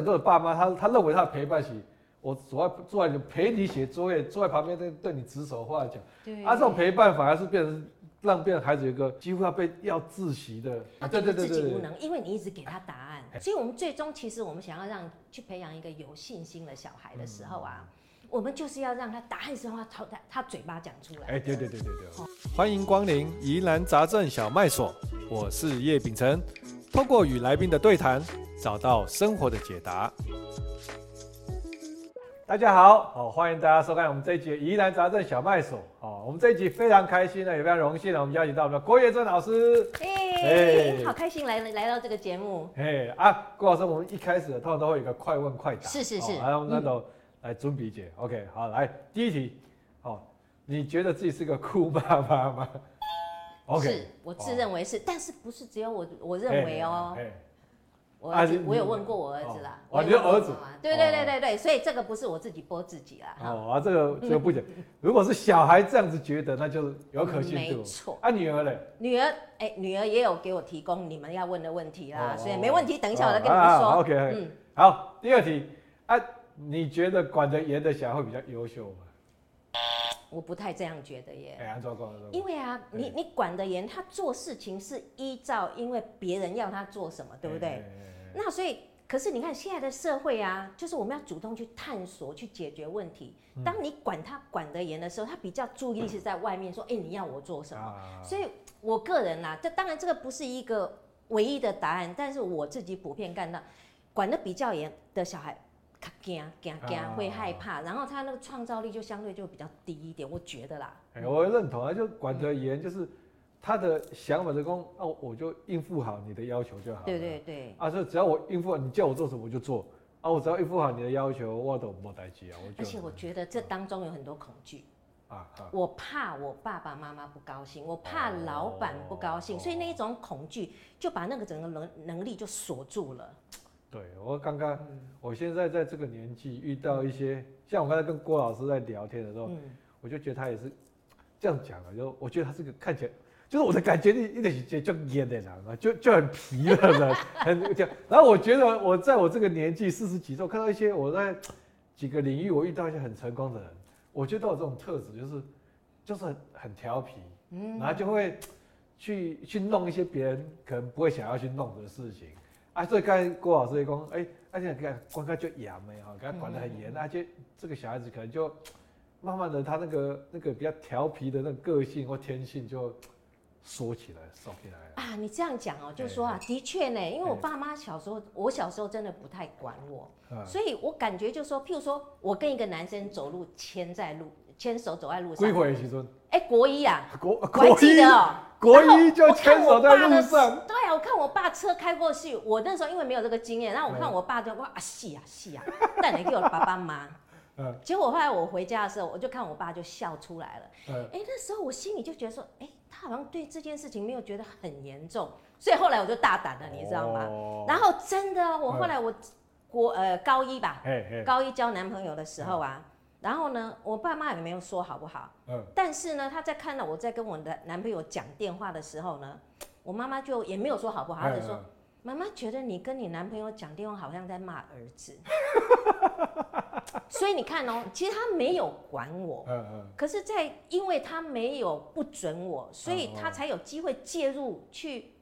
很多的爸妈，他他认为他的陪伴型，我坐在坐在陪你写作业，坐在旁边对对你指手画脚。对。啊，这种陪伴反而是变成让变成孩子有一个几乎要被要窒息的。他觉得自己无能，因为你一直给他答案。所以我们最终其实我们想要让去培养一个有信心的小孩的时候啊。嗯我们就是要让他答案是话，他他他嘴巴讲出来。哎，对对对对对。哦、欢迎光临疑难杂症小麦所，我是叶秉成，透过与来宾的对谈，找到生活的解答。大家好，好欢迎大家收看我们这一集疑难杂症小卖所。好，我们这一集非常开心呢，也非常荣幸呢，我们邀请到我们的郭月珍老师。哎，好开心来来到这个节目。哎啊，郭老师，我们一开始通常都会有一个快问快答。是是是。还有那种。来准备解，OK，好，来第一题，好，你觉得自己是个酷爸爸吗？OK，是我自认为是，但是不是只有我我认为哦，我我有问过我儿子啦，哦，你的儿子，对对对对对，所以这个不是我自己播自己啦，哦，啊，这个这个不讲，如果是小孩这样子觉得，那就是有可信度，没错，啊，女儿嘞？女儿，哎，女儿也有给我提供你们要问的问题啦，所以没问题，等一下我再跟你们说，OK，嗯，好，第二题，啊。你觉得管得严的小孩会比较优秀吗？我不太这样觉得耶。哎，因为啊，你你管得严，他做事情是依照因为别人要他做什么，对不对？那所以，可是你看现在的社会啊，就是我们要主动去探索、去解决问题。当你管他管得严的时候，他比较注意力是在外面，说，哎，你要我做什么？所以，我个人呐，这当然这个不是一个唯一的答案，但是我自己普遍看到，管得比较严的小孩。惊惊惊，会害怕，然后他那个创造力就相对就比较低一点，我觉得啦。哎，我认同啊，就管得严，就是他的想法是说，哦，我就应付好你的要求就好。对对对。啊，就只要我应付，你叫我做什么我就做。啊，我只要应付好你的要求，我都没代志啊。而且我觉得这当中有很多恐惧。啊啊。我怕我爸爸妈妈不高兴，我怕老板不高兴，所以那一种恐惧就把那个整个能能力就锁住了。对，我刚刚，我现在在这个年纪遇到一些，像我刚才跟郭老师在聊天的时候，我就觉得他也是这样讲的，就我觉得他是个看起来，就是我的感觉一一点就就蔫的人啊，就就很皮的人，很这样。然后我觉得我在我这个年纪四十几岁，我看到一些我在几个领域我遇到一些很成功的人，我觉得都有这种特质，就是就是很很调皮，然后就会去去弄一些别人可能不会想要去弄的事情。啊，所以刚才郭老师也讲，哎、欸，而且你看，管他就严的哈，给他管得很严，而且这个小孩子可能就慢慢的，他那个那个比较调皮的那个个性或天性就缩起来、收起来。啊，你这样讲哦、喔，就说啊，的确呢，因为我爸妈小时候，我小时候真的不太管我，所以我感觉就是说，譬如说我跟一个男生走路牵在路，牵手走在路上。哎、欸，国一啊，国国一哦。国一就牵手在路上。对啊，我看我爸车开过去，我那时候因为没有这个经验，然后我看我爸就哇啊戏啊戏啊，带你给我爸爸妈。嗯。结果后来我回家的时候，我就看我爸就笑出来了。嗯。哎，那时候我心里就觉得说，哎，他好像对这件事情没有觉得很严重，所以后来我就大胆了，你知道吗？哦。然后真的，我后来我国呃高一吧，高一交男朋友的时候啊。然后呢，我爸妈也没有说好不好。嗯。但是呢，他在看到我在跟我的男朋友讲电话的时候呢，我妈妈就也没有说好不好，她就说：“妈妈觉得你跟你男朋友讲电话好像在骂儿子。” 所以你看哦，其实他没有管我。嗯嗯。可是，在因为他没有不准我，所以他才有机会介入去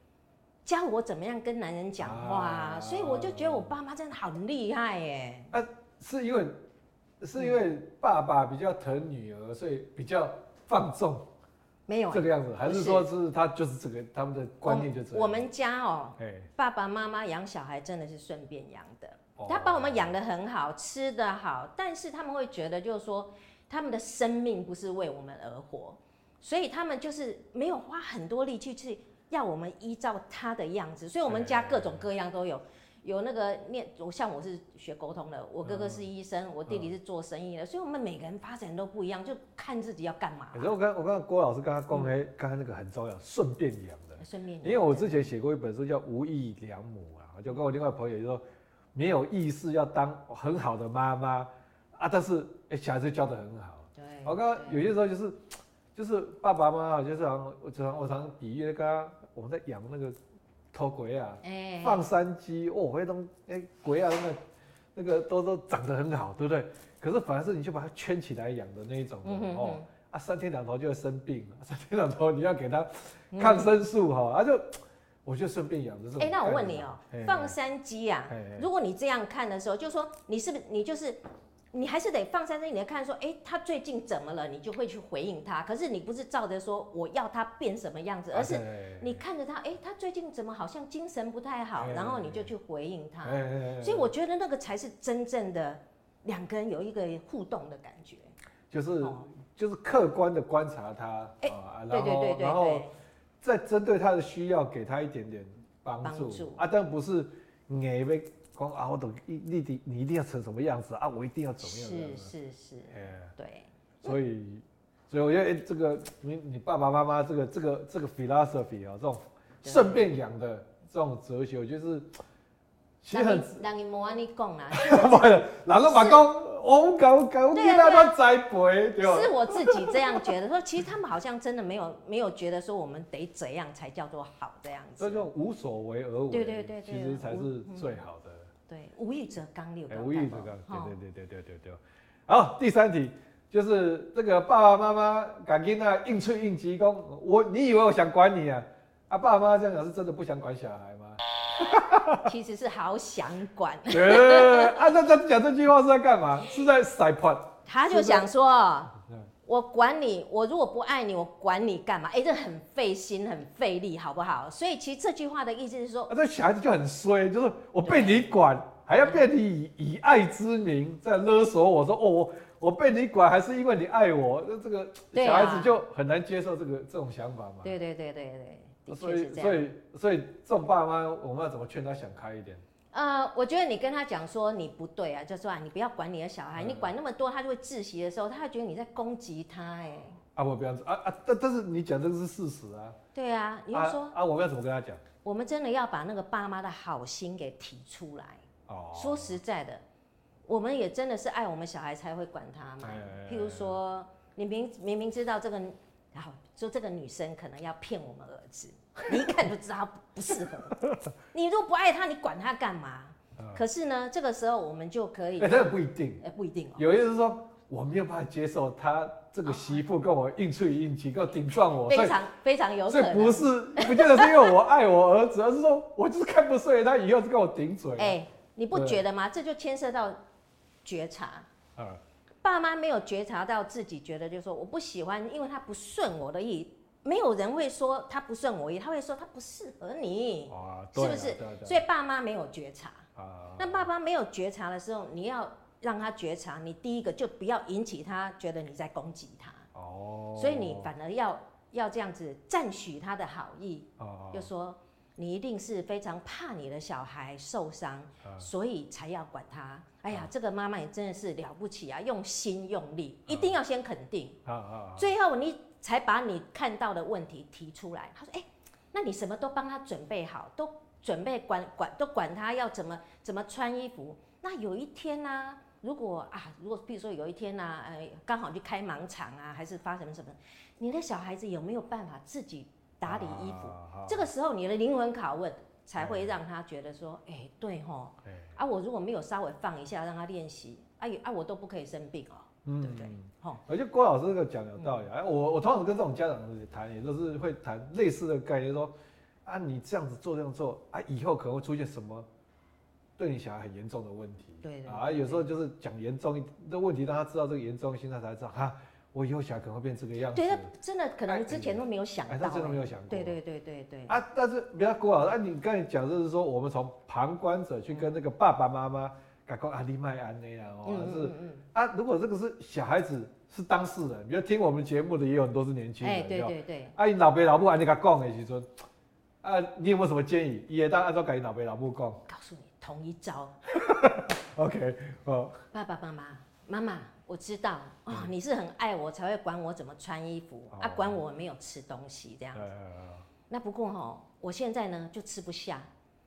教我怎么样跟男人讲话。所以我就觉得我爸妈真的好厉害耶。啊，是因为。是因为爸爸比较疼女儿，所以比较放纵，没有。这个样子，还是说是他就是这个他们的观念就这样？我们家哦，爸爸妈妈养小孩真的是顺便养的，他把我们养的很好，吃的好，但是他们会觉得就是说，他们的生命不是为我们而活，所以他们就是没有花很多力气去要我们依照他的样子，所以我们家各种各样都有。有那个念，我像我是学沟通的，我哥哥是医生，嗯、我弟弟是做生意的，嗯、所以我们每个人发展都不一样，就看自己要干嘛。可是我刚我刚刚郭老师刚刚讲的，刚刚那个很重要，顺便养的。顺便养。因为我之前写过一本书叫《无意良母》啊，就跟我另外朋友就说，没有意识要当很好的妈妈啊，但是哎、欸、小孩子教的很好。对。我刚刚有些时候就是就是爸爸妈妈就是常我常我常比喻刚刚我们在养那个。偷鬼啊！放山鸡哦，回东哎鬼啊，那个那个都都长得很好，对不对？可是反而是你就把它圈起来养的那一种哦，啊，三天两头就会生病，三天两头你要给它抗生素哈，嗯、啊就我就顺便养的这种。哎、欸，那我问你哦、放山鸡啊，如果你这样看的时候，就说你是不是你就是。你还是得放山鸡，你来看说，哎、欸，他最近怎么了？你就会去回应他。可是你不是照着说我要他变什么样子，而是你看着他，哎、欸，他最近怎么好像精神不太好，然后你就去回应他。所以我觉得那个才是真正的两个人有一个互动的感觉。就是、哦、就是客观的观察他，哎、欸，对对对对，然后再针对他的需要给他一点点帮助，助啊，但不是你被。光啊，我都一你你你一定要成什么样子啊？我一定要怎么样？是是是，哎，对。所以，所以我觉得这个你你爸爸妈妈这个这个这个 philosophy 啊，这种顺便养的这种哲学，我觉得是其实很。让你莫安尼讲啦。不是，哪个马公？我搞搞，我给他们栽培，对吧？是我自己这样觉得，说其实他们好像真的没有没有觉得说我们得怎样才叫做好这样子。这种无所为而为，对对对，其实才是最好的。对，无欲则刚六。无欲则刚，对对对对对对对。好，第三题就是这个爸爸妈妈赶紧啊，应催应急讲，我你以为我想管你啊？啊，爸爸妈妈这样讲是真的不想管小孩吗？其实是好想管。对，啊，那他讲这句话是在干嘛？是在撒泼。他就想说。我管你，我如果不爱你，我管你干嘛？哎、欸，这很费心，很费力，好不好？所以其实这句话的意思是说，啊，这小孩子就很衰，就是我被你管，还要被你以以爱之名在勒索我说，哦，我我被你管，还是因为你爱我？那这个小孩子就很难接受这个这种想法嘛。对对对对对，所以所以所以这种爸妈，我们要怎么劝他想开一点？呃，我觉得你跟他讲说你不对啊，就说啊，你不要管你的小孩，嗯、你管那么多，他就会窒息的时候，他会觉得你在攻击他，哎。啊，我不要啊啊，但但是你讲这个是事实啊。对啊，你就说啊，啊，我们要怎么跟他讲？我们真的要把那个爸妈的好心给提出来。哦。说实在的，我们也真的是爱我们小孩才会管他嘛。譬如说，你明明明知道这个，然后说这个女生可能要骗我们儿子。你一看就知道他 不适合。你如果不爱他，你管他干嘛？可是呢，这个时候我们就可以。哎，这个不一定。哎，不一定哦。有意思是说，我没有办法接受他这个媳妇跟我硬吹硬气，跟我顶撞我。非常非常有可能。这不是，不见得是因为我爱我儿子，而是说我就是看不顺眼他以后就跟我顶嘴。哎，你不觉得吗？这就牵涉到觉察。爸妈没有觉察到自己觉得，就是说我不喜欢，因为他不顺我的意。没有人会说他不顺我意，他会说他不适合你，啊、是不是？所以爸妈没有觉察。啊、那爸妈没有觉察的时候，你要让他觉察。你第一个就不要引起他觉得你在攻击他。哦。所以你反而要要这样子赞许他的好意。哦。就说你一定是非常怕你的小孩受伤，啊、所以才要管他。哎呀，啊、这个妈妈也真的是了不起啊，用心用力，啊、一定要先肯定。啊啊啊、最后你。才把你看到的问题提出来。他说：“哎，那你什么都帮他准备好，都准备管管，都管他要怎么怎么穿衣服。那有一天呢、啊，如果啊，如果比如说有一天呢、啊，呃，刚好去开盲场啊，还是发生什么，你的小孩子有没有办法自己打理衣服？啊、这个时候你的灵魂拷问才会让他觉得说：哎，对吼，啊，我如果没有稍微放一下让他练习，哎啊，我都不可以生病哦。”嗯，对不对？好，而且郭老师这个讲有道理。哎、嗯，我我通常跟这种家长谈，也都是会谈类似的概念，说啊，你这样子做这样做啊，以后可能会出现什么对你小孩很严重的问题。对，对，对啊，有时候就是讲严重一的问题，让他知道这个严重性，他才知道哈，我以后小孩可能会变这个样子。对，他真的可能之前都没有想到。哎，他真的没有想过。对对对对对。啊，但是比较郭老师，啊，你刚才讲就是说，我们从旁观者去跟那个爸爸妈妈。讲阿里麦安那样哦，是啊，如果这个是小孩子是当事人，比如听我们节目的也有很多是年轻人，对对对。啊，你老爸老母安尼甲讲的时阵，啊，你有没有什么建议？也当按照给你老爸老母讲。告诉你，同一招。OK，哦。爸爸妈妈，妈妈，我知道哦，你是很爱我才会管我怎么穿衣服啊，管我没有吃东西这样子。那不过哈，我现在呢就吃不下，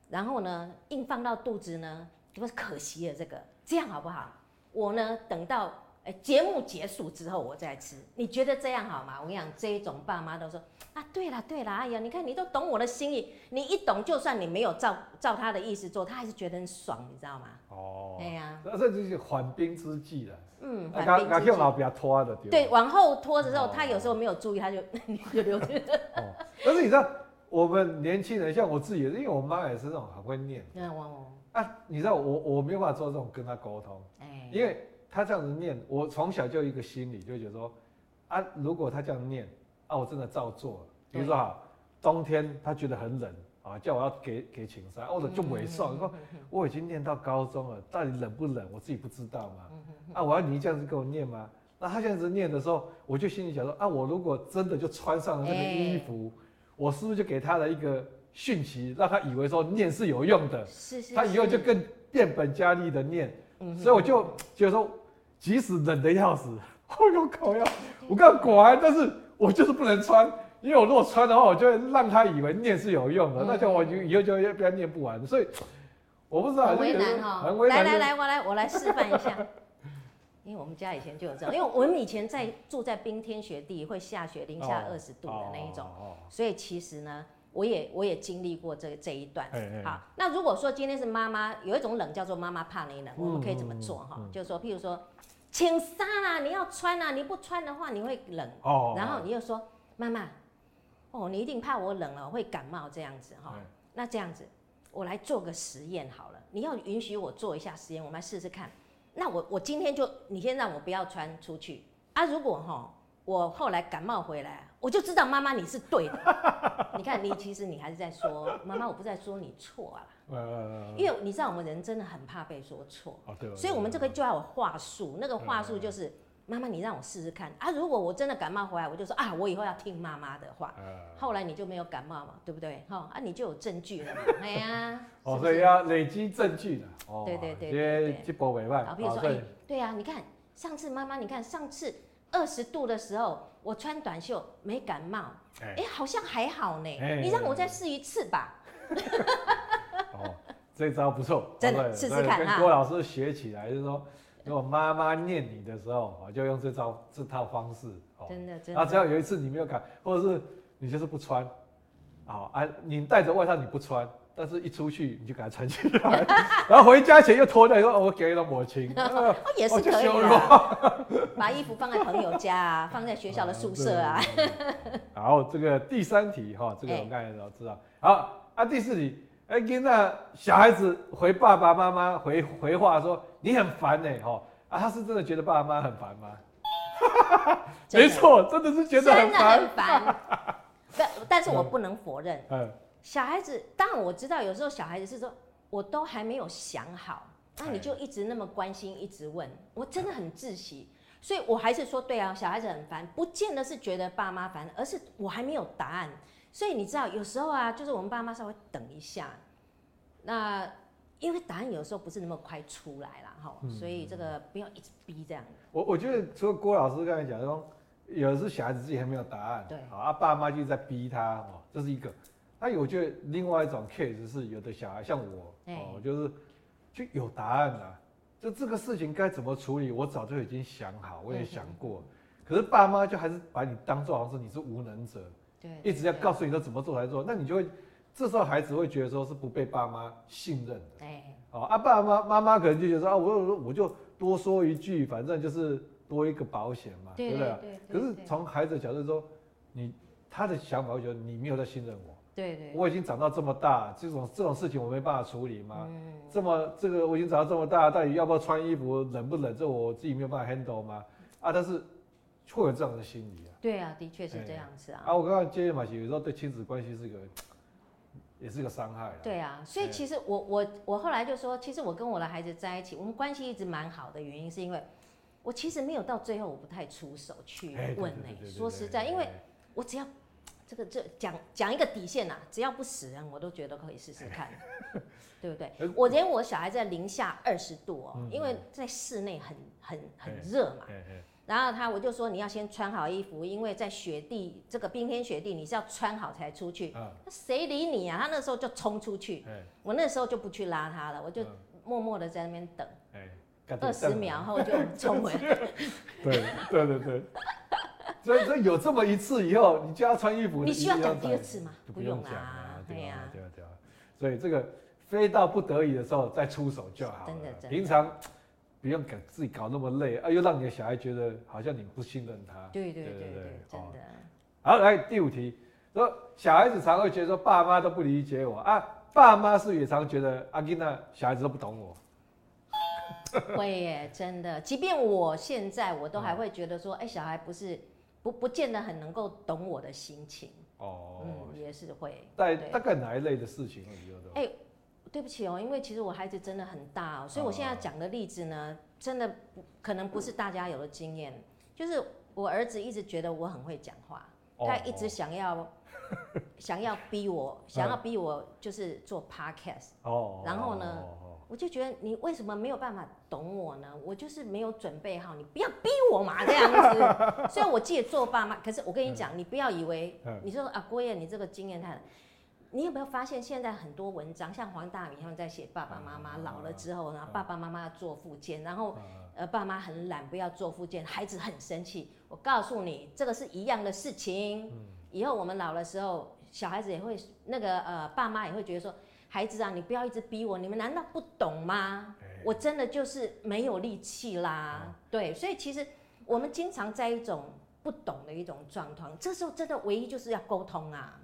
然后呢硬放到肚子呢。不是可惜了这个，这样好不好？我呢，等到诶节目结束之后我再吃，你觉得这样好吗？我跟你讲，这一种爸妈都说啊，对了对了，哎呀，你看你都懂我的心意，你一懂，就算你没有照照他的意思做，他还是觉得很爽，你知道吗？哦，对呀、啊。这就是缓兵之计了。嗯，缓兵之计。往后拖的，对，往后拖的时候，他有时候没有注意，他就 就流泪。哦，但是你知道，我们年轻人像我自己，因为我妈也是那种很会念。嗯，哦。啊，你知道我我没有办法做这种跟他沟通，哎，因为他这样子念，我从小就有一个心理，就觉得说，啊，如果他这样念，啊，我真的照做了。比如说哈，冬天他觉得很冷啊，叫我要给给请衫，或者就没送。你说我已经念到高中了，到底冷不冷，我自己不知道吗？啊，我要你这样子给我念吗？那他这样子念的时候，我就心里想说，啊，我如果真的就穿上了那个衣服，我是不是就给他了一个？讯息让他以为说念是有用的，是是，他以后就更变本加厉的念，所以我就觉得说，即使冷的要死，我有口要，我刚果然，但是我就是不能穿，因为我如果穿的话，我就会让他以为念是有用的，那就我就以后就要不要念不完，所以我不知道，很为难哈，来来来，我来我来示范一下，因为我们家以前就有这样，因为我们以前在住在冰天雪地，会下雪零下二十度的那一种，所以其实呢。我也我也经历过这这一段，好，那如果说今天是妈妈，有一种冷叫做妈妈怕你冷，嗯、我们可以怎么做哈？就是说，譬如说，请杀啦，你要穿啦，你不穿的话你会冷，哦，然后你又说妈妈，哦，你一定怕我冷了会感冒这样子哈，嘿那这样子，我来做个实验好了，你要允许我做一下实验，我们来试试看，那我我今天就你先让我不要穿出去啊，如果哈。我后来感冒回来，我就知道妈妈你是对的。你看，你其实你还是在说妈妈，我不在说你错啊。因为你知道我们人真的很怕被说错，所以我们这个就要有话术。那个话术就是妈妈，你让我试试看啊。如果我真的感冒回来，我就说啊，我以后要听妈妈的话。后来你就没有感冒嘛，对不对？哈啊，你就有证据了嘛。哎呀，哦，所以要累积证据的。哦，对对对，这这波尾巴。好，比如说，哎，对呀，你看上次妈妈，你看上次。二十度的时候，我穿短袖没感冒，哎、好像还好呢。欸、你让我再试一次吧。哦，这招不错，真的试试看啊。跟郭老师学起来，就是说，如果妈妈念你的时候，我就用这招这套方式。真的真的。啊，只要有一次你没有感，或者是你就是不穿，好啊，你带着外套你不穿。但是，一出去你就给他穿起来，然后回家前又脱掉，说：“我给了母亲。”哦，也是可以的。把衣服放在朋友家啊，放在学校的宿舍啊。然后这个第三题哈，这个我们刚才都知道。好啊，第四题，哎，跟那小孩子回爸爸妈妈回回话说：“你很烦呢。”哈啊，他是真的觉得爸爸妈妈很烦吗？没错，真的是觉得很烦。但但是我不能否认。嗯。小孩子，当然我知道，有时候小孩子是说，我都还没有想好，那你就一直那么关心，一直问，我真的很窒息，所以我还是说，对啊，小孩子很烦，不见得是觉得爸妈烦，而是我还没有答案，所以你知道，有时候啊，就是我们爸妈稍微等一下，那因为答案有时候不是那么快出来了哈，所以这个不要一直逼这样。我我觉得除了郭老师刚才讲说，有的是小孩子自己还没有答案，对，好啊，爸妈就在逼他哦，这是一个。那我觉得另外一种 case 是有的小孩像我哦，就是就有答案了，就这个事情该怎么处理，我早就已经想好，我也想过。可是爸妈就还是把你当做好像是你是无能者，对，一直要告诉你说怎么做才做，那你就会这时候孩子会觉得说是不被爸妈信任的，哦，啊，爸妈妈妈可能就觉得说啊，我我就多说一句，反正就是多一个保险嘛，对不对？可是从孩子的角度说，你他的想法会觉得你没有在信任我。对对，我已经长到这么大，这种这种事情我没办法处理吗？嗯，这么这个我已经长到这么大，到底要不要穿衣服，冷不冷，这我自己没有办法 handle 吗？啊，但是会有这样的心理啊。对啊，的确是这样子啊。啊，我刚刚接着马奇有时候对亲子关系是个，也是个伤害啊。对啊，所以其实我我我后来就说，其实我跟我的孩子在一起，我们关系一直蛮好的原因，是因为我其实没有到最后，我不太出手去问哎，说实在，因为我只要。这个这讲讲一个底线呐、啊，只要不死人，我都觉得可以试试看，对不对？我连我小孩在零下二十度哦，因为在室内很很很热嘛。然后他我就说，你要先穿好衣服，因为在雪地这个冰天雪地，你是要穿好才出去。那谁理你啊？他那时候就冲出去，我那时候就不去拉他了，我就默默的在那边等。二十秒后就冲回来。对对对对。所以，所以有这么一次以后，你就要穿衣服。你需要讲第二次吗？不用啊，对呀，对呀，所以这个非到不得已的时候再出手就好了。真的，真的。平常不用给自己搞那么累啊，又让你的小孩觉得好像你不信任他。对对对对，真的。好，来第五题，说小孩子常会觉得说爸妈都不理解我啊，爸妈是也常觉得阿金娜小孩子都不懂我？会耶，真的。即便我现在我都还会觉得说，哎、小孩不是不不见得很能够懂我的心情。哦，嗯，也是会。大大概哪一类的事情？哎、欸，对不起哦，因为其实我孩子真的很大，所以我现在讲的例子呢，真的不可能不是大家有的经验。就是我儿子一直觉得我很会讲话。他一直想要，想要逼我，想要逼我就是做 podcast。哦。然后呢，我就觉得你为什么没有办法懂我呢？我就是没有准备好，你不要逼我嘛，这样子。虽然我记得做爸妈，可是我跟你讲，你不要以为，你说啊，郭燕，你这个经验太……你有没有发现现在很多文章，像黄大米他们在写爸爸妈妈老了之后，然后爸爸妈妈要做复健，然后。呃，爸妈很懒，不要做复健，孩子很生气。我告诉你，这个是一样的事情。嗯。以后我们老的时候，小孩子也会那个呃，爸妈也会觉得说，孩子啊，你不要一直逼我，你们难道不懂吗？我真的就是没有力气啦。对，所以其实我们经常在一种不懂的一种状况，这时候真的唯一就是要沟通啊。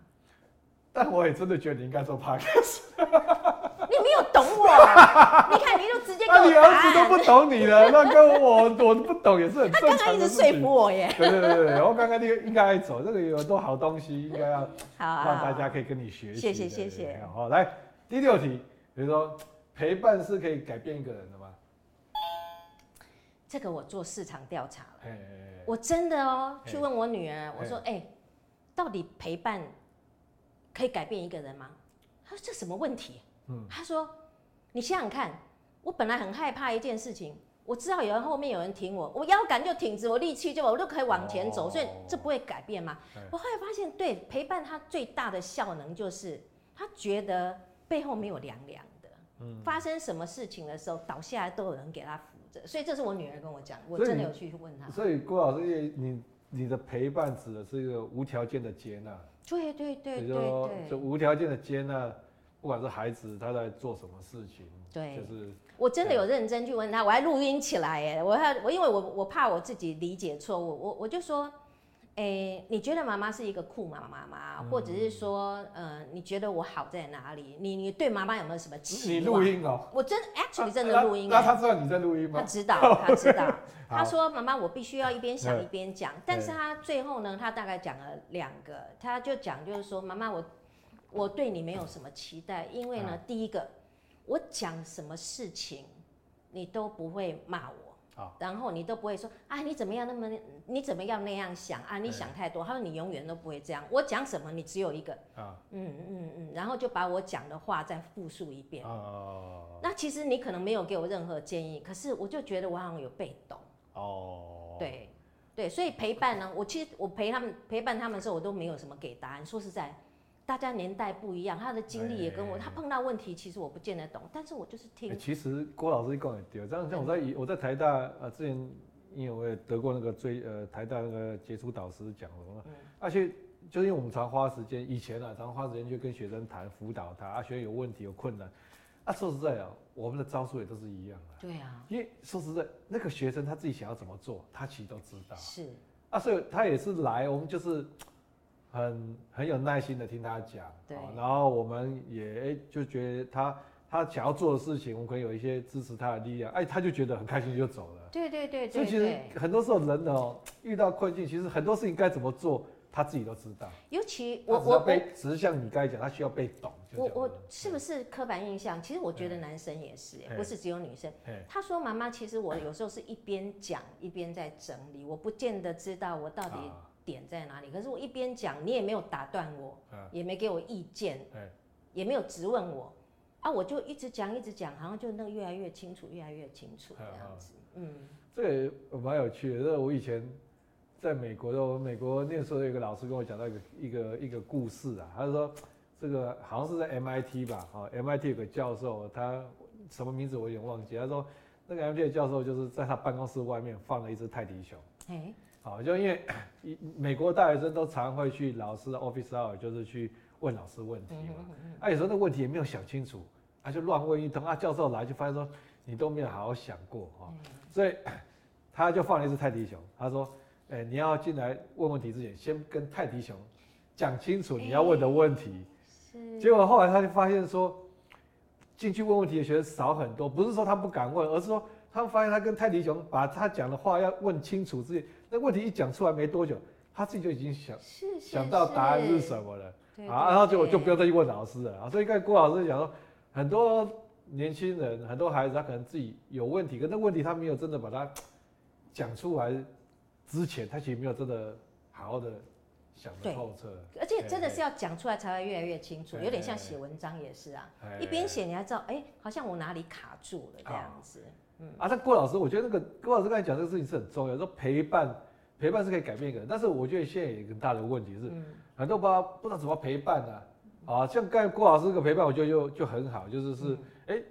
但我也真的觉得你应该做 podcast。你没有懂我，你看你就直接跟我。那你儿子都不懂你了，那跟我我不懂也是很正常的。他刚刚一直说服我耶。对对对对，我刚刚那个应该走，这个有很多好东西，应该要让大家可以跟你学习。谢谢谢谢。好，来第六题，比如说陪伴是可以改变一个人的吗？这个我做市场调查了，我真的哦去问我女儿，我说哎，到底陪伴可以改变一个人吗？她说这什么问题？嗯、他说：“你想想看，我本来很害怕一件事情，我知道有人后面有人挺我，我腰杆就挺直，我力气就我就可以往前走，哦、所以这不会改变吗？哦、我后来发现，对陪伴他最大的效能就是，他觉得背后没有凉凉的，嗯、发生什么事情的时候倒下来都有人给他扶着，所以这是我女儿跟我讲，我真的有去问他。所以郭老师，你你的陪伴指的是一个无条件的接纳，对对对对对，就无条件的接纳。”不管是孩子他在做什么事情，对，就是我真的有认真去问他，我还录音起来耶，我还我因为我我怕我自己理解错误，我我就说，哎、欸，你觉得妈妈是一个酷妈妈吗？或者是说，呃，你觉得我好在哪里？你你对妈妈有没有什么期望？你录音哦，我真 actually 真的录音、啊。那他知道你在录音吗？他知道，他知道。他说妈妈，我必须要一边想一边讲，但是他最后呢，他大概讲了两个，他就讲就是说，妈妈我。我对你没有什么期待，因为呢，第一个，我讲什么事情，你都不会骂我，然后你都不会说啊，你怎么样那么，你怎么样那样想啊，你想太多。他说你永远都不会这样，我讲什么你只有一个，嗯嗯嗯，然后就把我讲的话再复述一遍。哦，那其实你可能没有给我任何建议，可是我就觉得我好像有被懂。哦，对对，所以陪伴呢，我其实我陪他们陪伴他们的时候，我都没有什么给答案。说实在。大家年代不一样，他的经历也跟我，他碰到问题，其实我不见得懂，但是我就是听。其实郭老师一讲也对，这样像我在我在台大呃，之前因为我也得过那个最呃台大那个杰出导师奖了，而且就是因为我们常花时间，以前啊常花时间就跟学生谈辅导他，啊学生有问题有困难，啊说实在啊，我们的招数也都是一样的。对啊。因为说实在，那个学生他自己想要怎么做，他其实都知道。是。啊，所以他也是来，我们就是。很很有耐心的听他讲，对，然后我们也就觉得他他想要做的事情，我们可以有一些支持他的力量，哎，他就觉得很开心就走了。对对对对。所以其实很多时候人哦，遇到困境，其实很多事情该怎么做，他自己都知道。尤其我我被，只是像你刚才讲，他需要被懂。我我是不是刻板印象？其实我觉得男生也是，不是只有女生。他说妈妈，其实我有时候是一边讲一边在整理，我不见得知道我到底。点在哪里？可是我一边讲，你也没有打断我，也没给我意见，也没有质问我，啊，我就一直讲一直讲，好像就那个越来越清楚，越来越清楚这样子。嗯，这个也蛮有趣的。这我以前在美国的，我美国念书的有一个老师跟我讲到一个一个一个故事啊，他说这个好像是在 MIT 吧，哦，MIT 有个教授，他什么名字我有点忘记，他说那个 MIT 的教授就是在他办公室外面放了一只泰迪熊。好，就因为美国大学生都常会去老师的 office hour，就是去问老师问题嘛。啊，有时候那问题也没有想清楚，啊，就乱问一通。啊，教授来就发现说，你都没有好好想过哈，所以他就放了一只泰迪熊，他说，哎，你要进来问问题之前，先跟泰迪熊讲清楚你要问的问题。结果后来他就发现说，进去问问题的学生少很多，不是说他不敢问，而是说他们发现他跟泰迪熊把他讲的话要问清楚之前，那问题一讲出来没多久，他自己就已经想想到答案是什么了。啊，然后就就不要再去问老师了啊。所以刚才郭老师讲说，很多年轻人、很多孩子，他可能自己有问题，可那问题他没有真的把它讲出来之前，他其实没有真的好好的想得透彻。而且真的是要讲出来才会越来越清楚，有点像写文章也是啊，一边写你还知道，哎，好像我哪里卡住了这样子。嗯。啊，那郭老师，我觉得那个郭老师刚才讲这个事情是很重要，说陪伴，陪伴是可以改变一个人，但是我觉得现在有一个很大的问题是。嗯很多爸爸不知道怎么陪伴呢、啊，啊，像刚才郭老师这个陪伴，我觉得就就很好，就是是，哎、欸，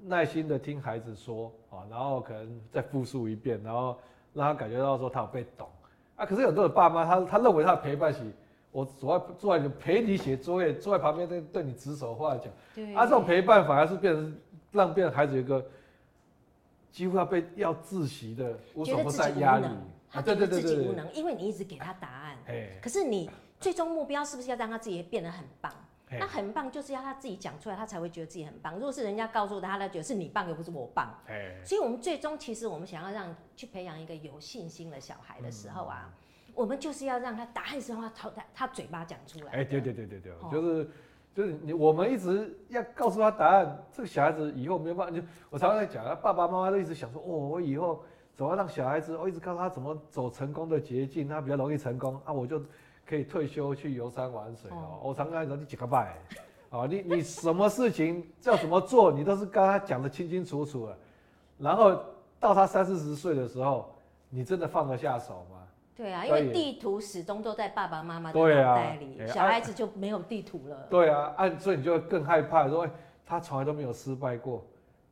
耐心的听孩子说，啊，然后可能再复述一遍，然后让他感觉到说他有被懂，啊，可是很多的爸妈，他他认为他的陪伴是，我坐在坐在陪你写作业，坐在旁边对对你指手画脚，对，啊，这种陪伴反而是变成让变成孩子有一个几乎要被要窒息的无所不在压力，他觉得自己无能，因为你一直给他答案，哎，可是你。最终目标是不是要让他自己变得很棒？那很棒就是要他自己讲出来，他才会觉得自己很棒。如果是人家告诉他，他觉得是你棒，又不是我棒。所以我们最终其实我们想要让去培养一个有信心的小孩的时候啊，我们就是要让他答案时候他他他嘴巴讲出来。哎，对对对对对，就是就是你我们一直要告诉他答案，这个小孩子以后没有办法。就我常常在讲啊，爸爸妈妈都一直想说，哦，我以后怎么让小孩子，我一直告诉他怎么走成功的捷径，他比较容易成功啊，我就。可以退休去游山玩水哦。我常常说你几个拜，啊，你你什么事情要怎么做，你都是跟他讲的清清楚楚的。然后到他三四十岁的时候，你真的放得下手吗？对啊，因为地图始终都在爸爸妈妈的脑袋里，小孩子就没有地图了。对啊，按所以你就更害怕，说他从来都没有失败过。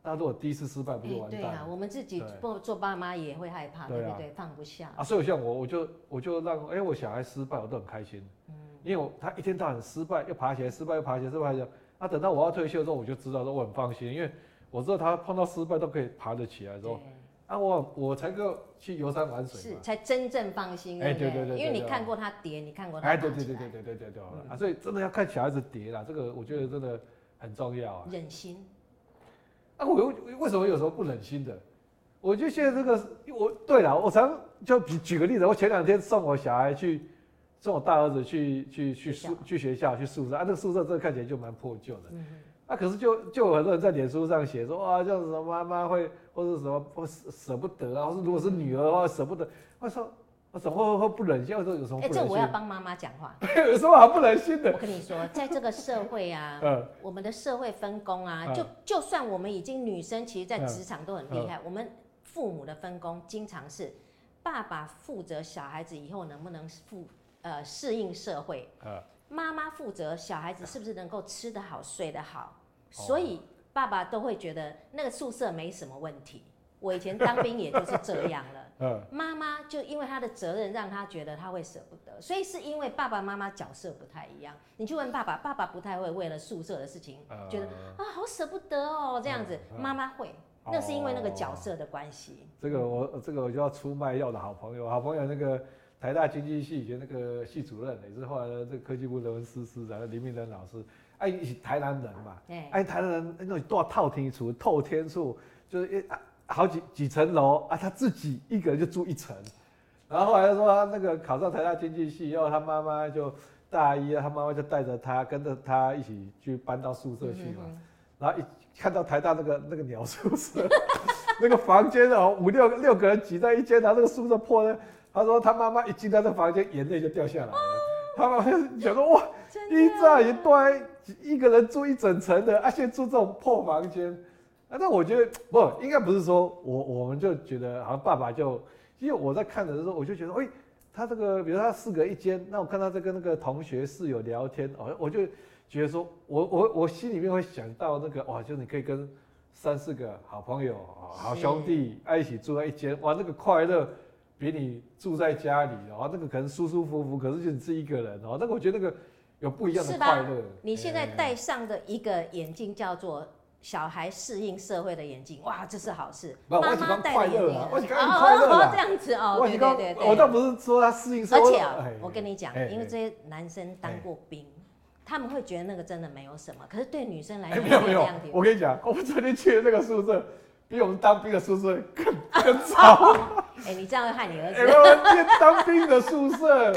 那如果第一次失败，不就完蛋？对啊，我们自己做做爸妈也会害怕，对不对？放不下啊。所以像我，我就我就让哎，我小孩失败，我都很开心。嗯，因为我他一天到晚失败，又爬起来，失败又爬起来，失败又。那等到我要退休的时候，我就知道说我很放心，因为我知道他碰到失败都可以爬得起来，说啊，我我才够去游山玩水，是才真正放心。哎，对对对，因为你看过他跌，你看过他。哎，对对对对对对对对。啊，所以真的要看小孩子跌啦，这个我觉得真的很重要啊。忍心。啊，我为什么有时候不忍心的？我觉得现在这个，我对了，我常就举举个例子，我前两天送我小孩去，送我大儿子去去去宿去学校去宿舍啊，那个宿舍真的看起来就蛮破旧的。嗯。啊，可是就就有很多人在脸书上写说，哇，这样子什么妈妈会或者什么不舍舍不得啊，或是如果是女儿的话舍不得，我说。我怎么会会不忍心？我说有什么不忍心？哎，这我要帮妈妈讲话。有什么好不忍心的？我跟你说，在这个社会啊，我们的社会分工啊，就就算我们已经女生，其实，在职场都很厉害。我们父母的分工经常是，爸爸负责小孩子以后能不能负呃适应社会，妈妈负责小孩子是不是能够吃得好、睡得好。所以爸爸都会觉得那个宿舍没什么问题。我以前当兵也就是这样了。嗯妈妈就因为他的责任，让他觉得他会舍不得，所以是因为爸爸妈妈角色不太一样。你去问爸爸，爸爸不太会为了宿舍的事情觉得啊好舍不得哦这样子，妈妈会，那是因为那个角色的关系。这个我这个我就要出卖药的好朋友，好朋友那个台大经济系以前那个系主任，也是后来的这个科技部人文司司长林明仁老师，哎，一起台南人嘛，哎，台南人那种多少透天厝，透天厝就是一。好几几层楼啊，他自己一个人就住一层，然后后来说他那个考上台大经济系，然后他妈妈就大一，他妈妈就带着他跟着他一起去搬到宿舍去嘛，然后一看到台大那个那个鸟宿舍，那个房间哦五六六个人挤在一间，然后那个宿舍破了，他说他妈妈一进到这房间，眼泪就掉下来了，他妈妈想说哇，一这一堆一个人住一整层的，而且住这种破房间。啊，那我觉得不应该不是说我我们就觉得好像爸爸就，因为我在看的时候我就觉得，哎，他这个比如他四个一间，那我看他在跟那个同学室友聊天，哦，我就觉得说我我我心里面会想到那个哇，就是你可以跟三四个好朋友、好兄弟一起住在一间，哇，那个快乐比你住在家里哦，那个可能舒舒服服，可是就你自己一个人哦，那个我觉得那个有不一样的快乐。你现在戴上的一个眼镜叫做。小孩适应社会的眼镜，哇，这是好事。妈妈戴的眼镜，我是刚快乐哦，这样子哦，对对对对。我倒不是说他适应社会，而且啊，我跟你讲，因为这些男生当过兵，他们会觉得那个真的没有什么，可是对女生来讲，没有没有。我跟你讲，我们昨天去的那个宿舍，比我们当兵的宿舍更 更糟。哎，你这样会害你儿子。当兵的宿舍，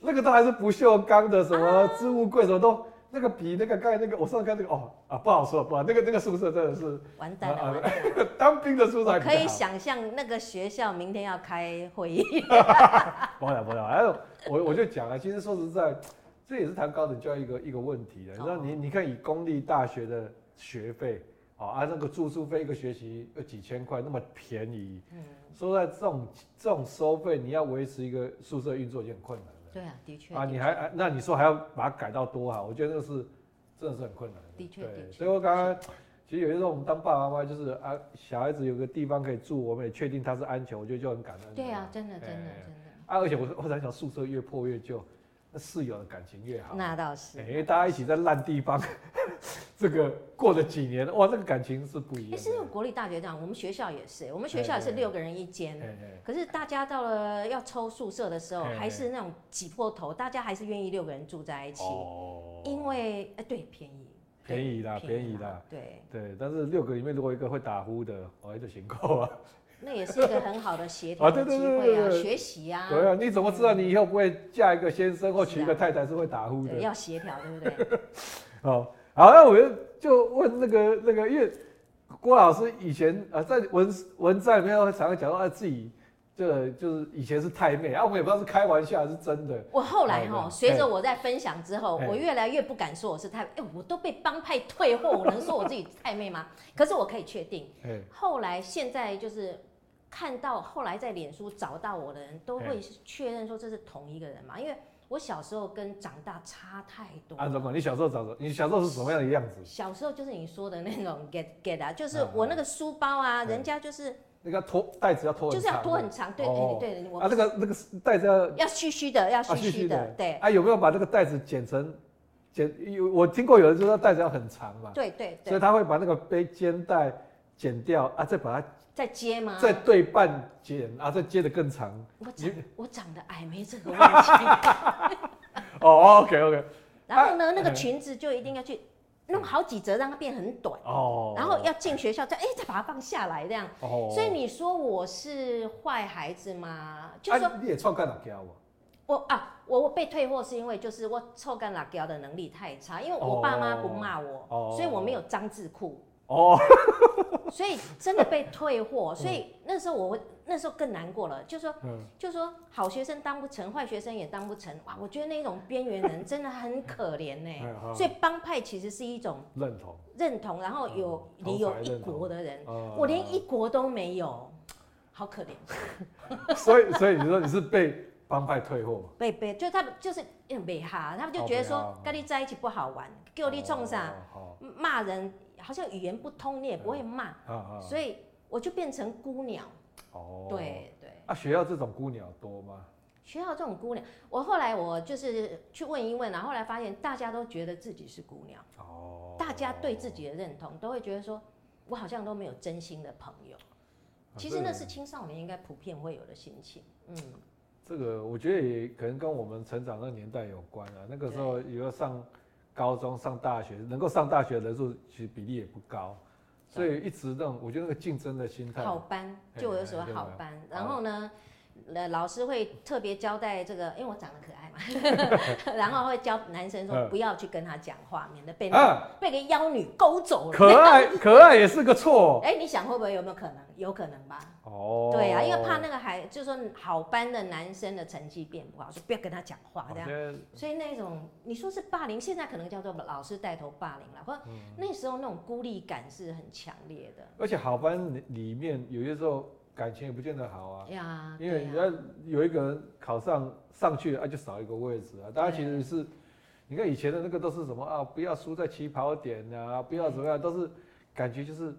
那个都还是不锈钢的，什么置物柜什么都。那个比那个刚才那个我上次看那个哦啊不好说不好，那个那个宿舍真的是完蛋了，完蛋了。当兵的宿舍可以想象那个学校明天要开会议。不了不了，还有我我就讲了，其实说实在，这也是谈高等教育一个一个问题的。你知道你你看以公立大学的学费，啊啊那个住宿费一个学期要几千块，那么便宜。嗯。说在这种这种收费，你要维持一个宿舍运作已经很困难。对啊，的确啊，你还那你说还要把它改到多好？我觉得这个是真的是很困难的。的确，对。所以我刚刚其实有些时候我们当爸爸妈妈就是啊，小孩子有个地方可以住，我们也确定他是安全，我觉得就很感恩。对啊，真的真的真的。啊，而且我我在想宿舍越破越旧，那室友的感情越好。那倒是。哎，大家一起在烂地方。这个过了几年，哇，这个感情是不一样。是因为国立大学这样，我们学校也是，我们学校也是六个人一间。可是大家到了要抽宿舍的时候，还是那种挤破头，大家还是愿意六个人住在一起。哦。因为，哎，对，便宜。便宜啦，便宜啦。对。对，但是六个里面如果一个会打呼的，哦，就行够啊。那也是一个很好的协调 的机会啊，学习啊。对啊，你怎么知道你以后不会嫁一个先生或娶一个太太是会打呼的？要协调，对不对？哦。好，那我就就问那个那个，因为郭老师以前啊，在文文章里面常常讲到他自己，这就是以前是太妹啊，我们也不知道是开玩笑还是真的。我后来哈，随着我在分享之后，我越来越不敢说我是太妹，哎，我都被帮派退货，我能说我自己太妹吗？可是我可以确定，后来现在就是看到后来在脸书找到我的人都会确认说这是同一个人嘛，因为。我小时候跟长大差太多。啊，什么？你小时候长，你小时候是什么样的样子？小时候就是你说的那种 get get 啊，就是我那个书包啊，人家就是那个拖袋子要拖，就是要拖很长，对对对。啊，那个那个袋子要要虚虚的，要虚虚的，对。啊，有没有把这个袋子剪成剪？有我听过有人说袋子要很长嘛，对对对。所以他会把那个背肩带剪掉啊，再把它。再接吗？再对半剪啊，再接的更长。我长我长得矮没这个问题。哦，OK OK。然后呢，那个裙子就一定要去弄好几折，让它变很短。哦。然后要进学校再哎再把它放下来这样。哦。所以你说我是坏孩子吗？就是说你也臭干辣椒啊？我啊，我被退货是因为就是我臭干辣椒的能力太差，因为我爸妈不骂我，所以我没有脏字库。哦。所以真的被退货，所以那时候我那时候更难过了，就是说，就是说好学生当不成，坏学生也当不成，哇！我觉得那种边缘人真的很可怜呢。所以帮派其实是一种认同，认同，然后有你有一国的人，我连一国都没有，好可怜。所以，所以你说你是被帮派退货吗？被被，就他们就是被哈，他们就觉得说跟你在一起不好玩，给我你冲上骂人。好像语言不通，你也不会骂，所以我就变成孤鸟。哦，对对。啊，学校这种孤鸟多吗？学校这种姑娘，我后来我就是去问一问，然后后来发现大家都觉得自己是孤鸟。哦。大家对自己的认同都会觉得说，我好像都没有真心的朋友。其实那是青少年应该普遍会有的心情。嗯。这个我觉得也可能跟我们成长的年代有关啊。那个时候有要上。高中上大学，能够上大学的人数其实比例也不高，所以一直那种，我觉得那个竞争的心态。好班，就有时候好班，然后呢，呃，老师会特别交代这个，因为我长得可爱嘛，然后会教男生说不要去跟他讲话，免得被被个妖女勾走了。可爱可爱也是个错。哎，你想会不会有没有可能？有可能吧。哦。对啊，因为怕那个孩，就是说好班的男生的成绩变不好，说不要跟他讲话这样。所以那种你说是霸凌，现在可能叫做老师带头霸凌了，或者那时候那种孤立感是很强烈的。而且好班里面有些时候。感情也不见得好啊，呀，因为你要有一个人考上上去了，啊，就少一个位置啊。大家其实是，你看以前的那个都是什么啊？不要输在起跑点啊，不要怎么样，都是感觉就是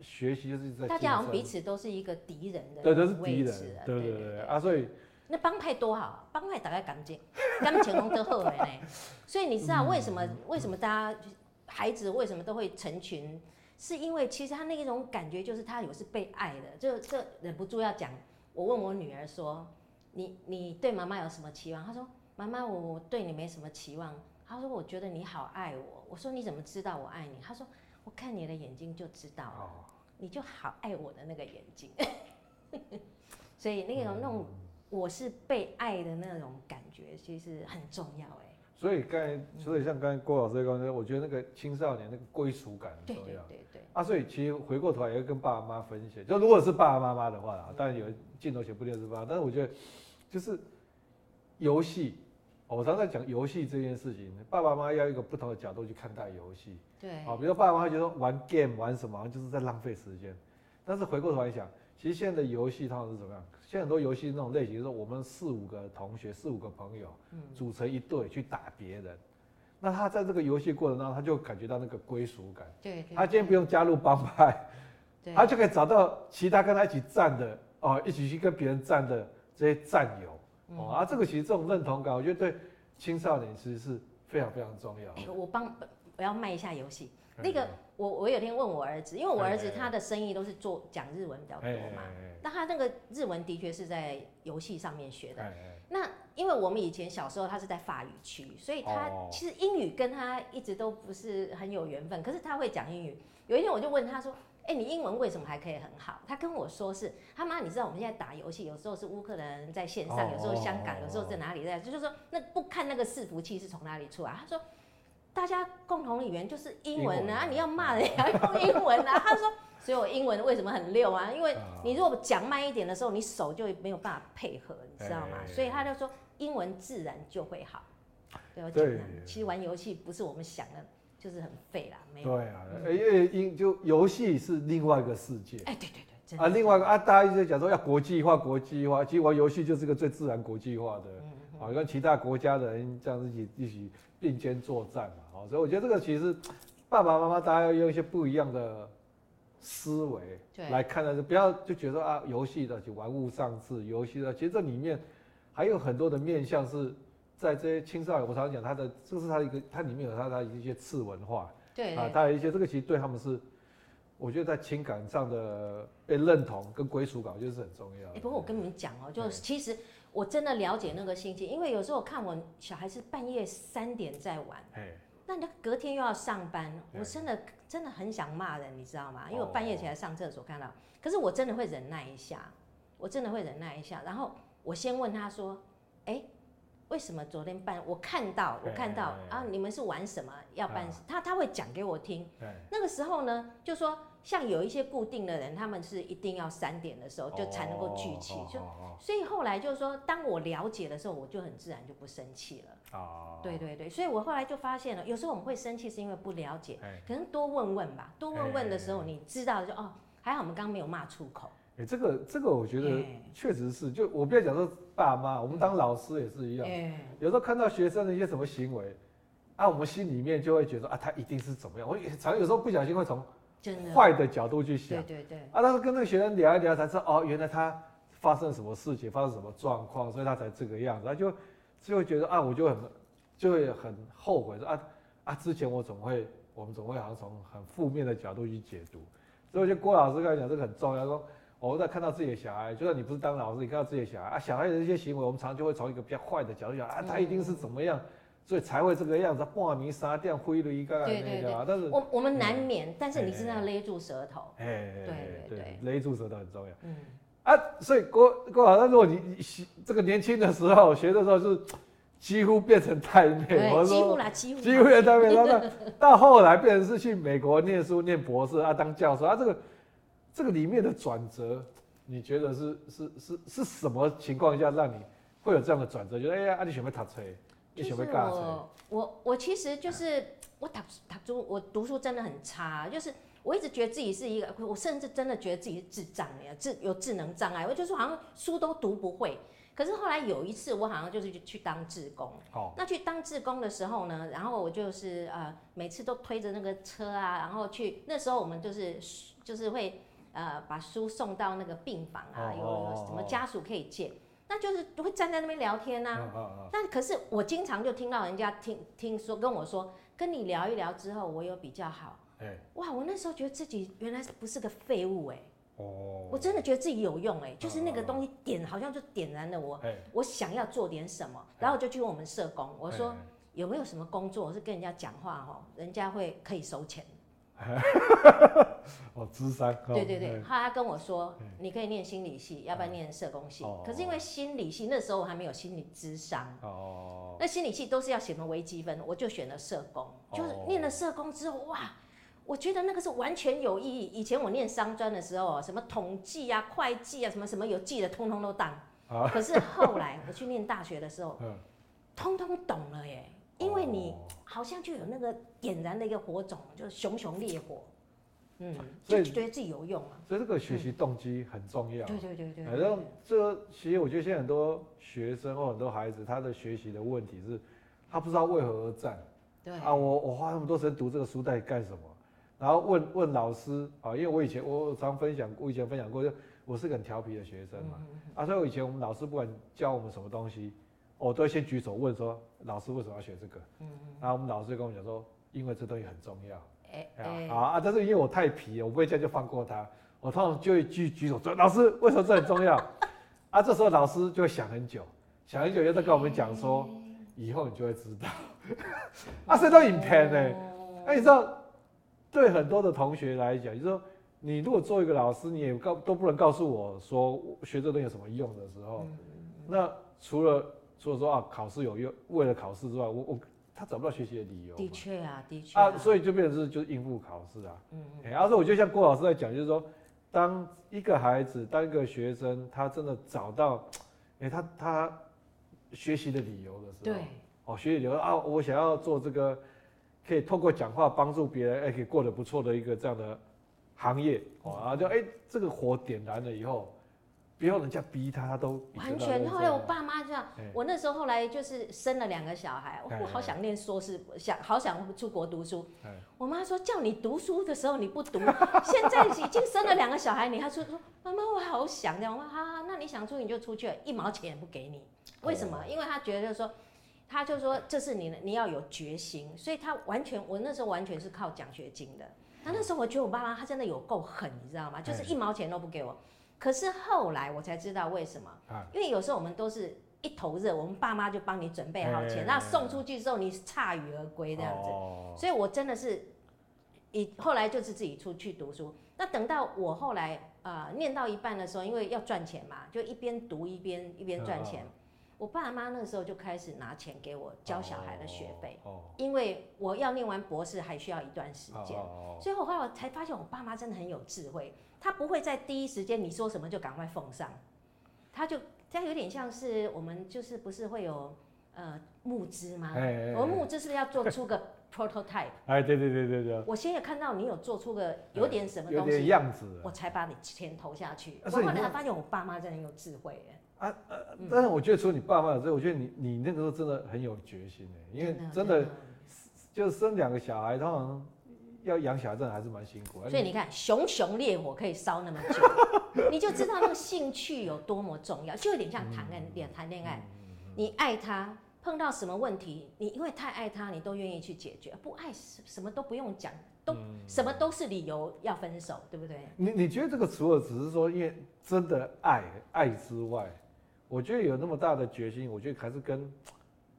学习就是在。大家好像彼此都是一个敌人的，对，都是敌人，对对对啊，所以那帮派多好，帮派大概感觉 感情都好呢。所以你知道为什么为什么大家孩子为什么都会成群？是因为其实他那一种感觉就是他有是被爱的，就这忍不住要讲。我问我女儿说：“你你对妈妈有什么期望？”她说：“妈妈，我我对你没什么期望。”她说：“我觉得你好爱我。”我说：“你怎么知道我爱你？”她说：“我看你的眼睛就知道了，你就好爱我的那个眼睛。”所以那种那种我是被爱的那种感觉，其实很重要哎。所以刚才，所以像刚才郭老师刚才，我觉得那个青少年那个归属感很重要。对对对。啊，所以其实回过头来也会跟爸爸妈妈分享，就如果是爸爸妈妈的话，当然有镜头前不一定是爸，但是我觉得就是游戏，我常常讲游戏这件事情，爸爸妈妈要一个不同的角度去看待游戏。对。啊，比如说爸爸妈妈觉得玩 game 玩什么就是在浪费时间，但是回过头来想，其实现在的游戏它是怎么样？现在很多游戏那种类型，就是我们四五个同学、四五个朋友，组成一队去打别人。那他在这个游戏过程当中，他就感觉到那个归属感。对。他今天不用加入帮派，他就可以找到其他跟他一起战的哦，一起去跟别人战的这些战友哦。啊，这个其实这种认同感，我觉得对青少年其实是非常非常重要。欸，我帮我要卖一下游戏。那个我我有天问我儿子，因为我儿子他的生意都是做讲日文比较多嘛，那他那个日文的确是在游戏上面学的。那因为我们以前小时候他是在法语区，所以他其实英语跟他一直都不是很有缘分。可是他会讲英语。有一天我就问他说：“哎，你英文为什么还可以很好？”他跟我说是：“他妈，你知道我们现在打游戏，有时候是乌克兰在线上，有时候香港，有时候在哪里在，就是说那不看那个伺服器是从哪里出来。”他说。大家共同语言就是英文啊，你要骂人也 要用英文啊。他说，所以我英文为什么很溜啊？因为你如果讲慢一点的时候，你手就没有办法配合，你知道吗？所以他就说，英文自然就会好。对，我讲，其实玩游戏不是我们想的，就是很废啦。没有。对啊，因为英就游戏是另外一个世界。哎，对对对。啊，另外一个啊，大家一直讲说要国际化，国际化，其实玩游戏就是个最自然国际化的。啊，跟其他国家的人这样一起一起并肩作战嘛。所以我觉得这个其实爸爸妈妈大家要用一些不一样的思维来看待，就不要就觉得啊，游戏的就玩物丧志，游戏的其实这里面还有很多的面向是在这些青少年。我常常讲他的，这是他一个，它里面有他的一些次文化，对啊，他有一些这个其实对他们是，我觉得在情感上的被认同跟归属感，我觉得是很重要。哎，不过我跟你们讲哦，就是其实我真的了解那个心情，因为有时候我看我小孩是半夜三点在玩，那你隔天又要上班，我真的真的很想骂人，你知道吗？因为我半夜起来上厕所看到，可是我真的会忍耐一下，我真的会忍耐一下。然后我先问他说：“哎，为什么昨天办我看到我看到啊？你们是玩什么要办事？”他他会讲给我听。那个时候呢，就说。像有一些固定的人，他们是一定要三点的时候就才能够聚齐，就所以后来就是说，当我了解的时候，我就很自然就不生气了。哦，对对对，所以我后来就发现了，有时候我们会生气是因为不了解，可能多问问吧，多问问的时候，你知道就哦，还好我们刚刚没有骂出口。哎，这个这个我觉得确实是，就我不要讲说爸妈，我们当老师也是一样，有时候看到学生的一些什么行为，啊，我们心里面就会觉得啊，他一定是怎么样，我常有时候不小心会从。坏的角度去想，对对对，啊，但是跟那个学生聊一聊，才知道哦，原来他发生什么事情，发生什么状况，所以他才这个样子，他就就会觉得啊，我就很就会很后悔说啊啊，之前我总会我们总会好像从很负面的角度去解读，所以我觉得郭老师刚才讲这个很重要，说我们在看到自己的小孩，就算你不是当老师，你看到自己的小孩啊，小孩的一些行为，我们常常就会从一个比较坏的角度想啊，他一定是怎么样。所以才会这个样子，半暝三点灰了一个，对对对。但是我我们难免，但是你是要勒住舌头。哎，对对对，勒住舌头很重要。嗯。啊，所以郭郭老师，如果你你这个年轻的时候学的时候是几乎变成太妹，我说几乎啦，几乎几乎变太妹，然后到后来变成是去美国念书念博士啊，当教授啊，这个这个里面的转折，你觉得是是是是什么情况下让你会有这样的转折？觉得哎呀，啊你想要就是我，我我其实就是我读读书，我读书真的很差。就是我一直觉得自己是一个，我甚至真的觉得自己是智障呀，智有智能障碍。我就是好像书都读不会。可是后来有一次，我好像就是去当志工。哦。那去当志工的时候呢，然后我就是呃，每次都推着那个车啊，然后去。那时候我们就是就是会呃把书送到那个病房啊，有有什么家属可以借。那就是会站在那边聊天呐、啊，但可是我经常就听到人家听听说跟我说，跟你聊一聊之后，我有比较好，哎，哇，我那时候觉得自己原来不是个废物哎。哦，我真的觉得自己有用哎，就是那个东西点，好像就点燃了我，哎，我想要做点什么，然后就去问我们社工，我说有没有什么工作是跟人家讲话哈，人家会可以收钱。哦，智商。对对对，他跟我说，你可以念心理系，要不要念社工系？可是因为心理系那时候我还没有心理智商。哦。那心理系都是要写什么微积分，我就选了社工。就是念了社工之后，哇，我觉得那个是完全有意义。以前我念商专的时候，什么统计啊、会计啊，什么什么有记的，通通都当。可是后来我去念大学的时候，通通懂了耶。因为你好像就有那个点燃的一个火种，就是熊熊烈火，嗯，所以就觉得自己有用啊。所以这个学习动机很重要。对对对对。反正这个其实我觉得现在很多学生或很多孩子，他的学习的问题是，他不知道为何而战。对。啊，我我花那么多时间读这个书，到底干什么？然后问问老师啊，因为我以前我常分享，我以前分享过，就我是个很调皮的学生嘛。啊，所以我以前我们老师不管教我们什么东西。我都会先举手问说，老师为什么要学这个？嗯嗯。然后我们老师就跟我讲说，因为这东西很重要。哎哎。好啊，但是因为我太皮了，我不会这样就放过他。我通常就会举举手说，老师为什么这很重要？啊，这时候老师就会想很久，想很久又在跟我们讲说，以后你就会知道。啊，这都影片呢。哎，你知道，对很多的同学来讲，就是说，你如果做一个老师，你也告都不能告诉我说学这东西有什么用的时候，那除了所以说啊，考试有用，为了考试之外，我我他找不到学习的理由。的确啊，的确啊，啊，所以就变成是就是应付考试啊。嗯嗯。然后说，我就像郭老师在讲，就是说，当一个孩子，当一个学生，他真的找到，哎，他他学习的理由的时候，对，哦，学习理由啊，我想要做这个，可以透过讲话帮助别人，哎，可以过得不错的一个这样的行业，哦，然后就哎，这个火点燃了以后。不要人家逼他，他都完全。后来我爸妈这样，我那时候后来就是生了两个小孩，我好想念硕士，想好想出国读书。我妈说叫你读书的时候你不读，现在已经生了两个小孩，你还说说妈妈我好想这样。我说好好，那你想出你就出去，一毛钱也不给你。为什么？因为他觉得说，他就说这是你的，你要有决心，所以他完全我那时候完全是靠奖学金的。那那时候我觉得我爸妈他真的有够狠，你知道吗？就是一毛钱都不给我。可是后来我才知道为什么，因为有时候我们都是一头热，我们爸妈就帮你准备好钱，那送出去之后你铩羽而归这样子，所以我真的是，以后来就是自己出去读书。那等到我后来呃念到一半的时候，因为要赚钱嘛，就一边读一边一边赚钱。我爸妈那个时候就开始拿钱给我交小孩的学费，因为我要念完博士还需要一段时间，所以我后来我才发现我爸妈真的很有智慧。他不会在第一时间你说什么就赶快奉上，他就他有点像是我们就是不是会有呃募资吗？我们募资是不是要做出个 prototype？哎，对对对对对。我现在看到你有做出个有点什么东西，有点样子，我才把你钱投下去。我后来才发现我爸妈真的很有智慧哎。啊呃，但是我觉得除了你爸妈之外，我觉得你你那个时候真的很有决心哎，因为真的。就生两个小孩，通常。要养小孩真的还是蛮辛苦，所以你看，熊熊烈火可以烧那么久，你就知道那个兴趣有多么重要，就有点像谈恋恋谈恋爱，你爱他，碰到什么问题，你因为太爱他，你都愿意去解决，不爱什么都不用讲，都什么都是理由要分手，对不对？你你觉得这个除了只是说因为真的爱爱之外，我觉得有那么大的决心，我觉得还是跟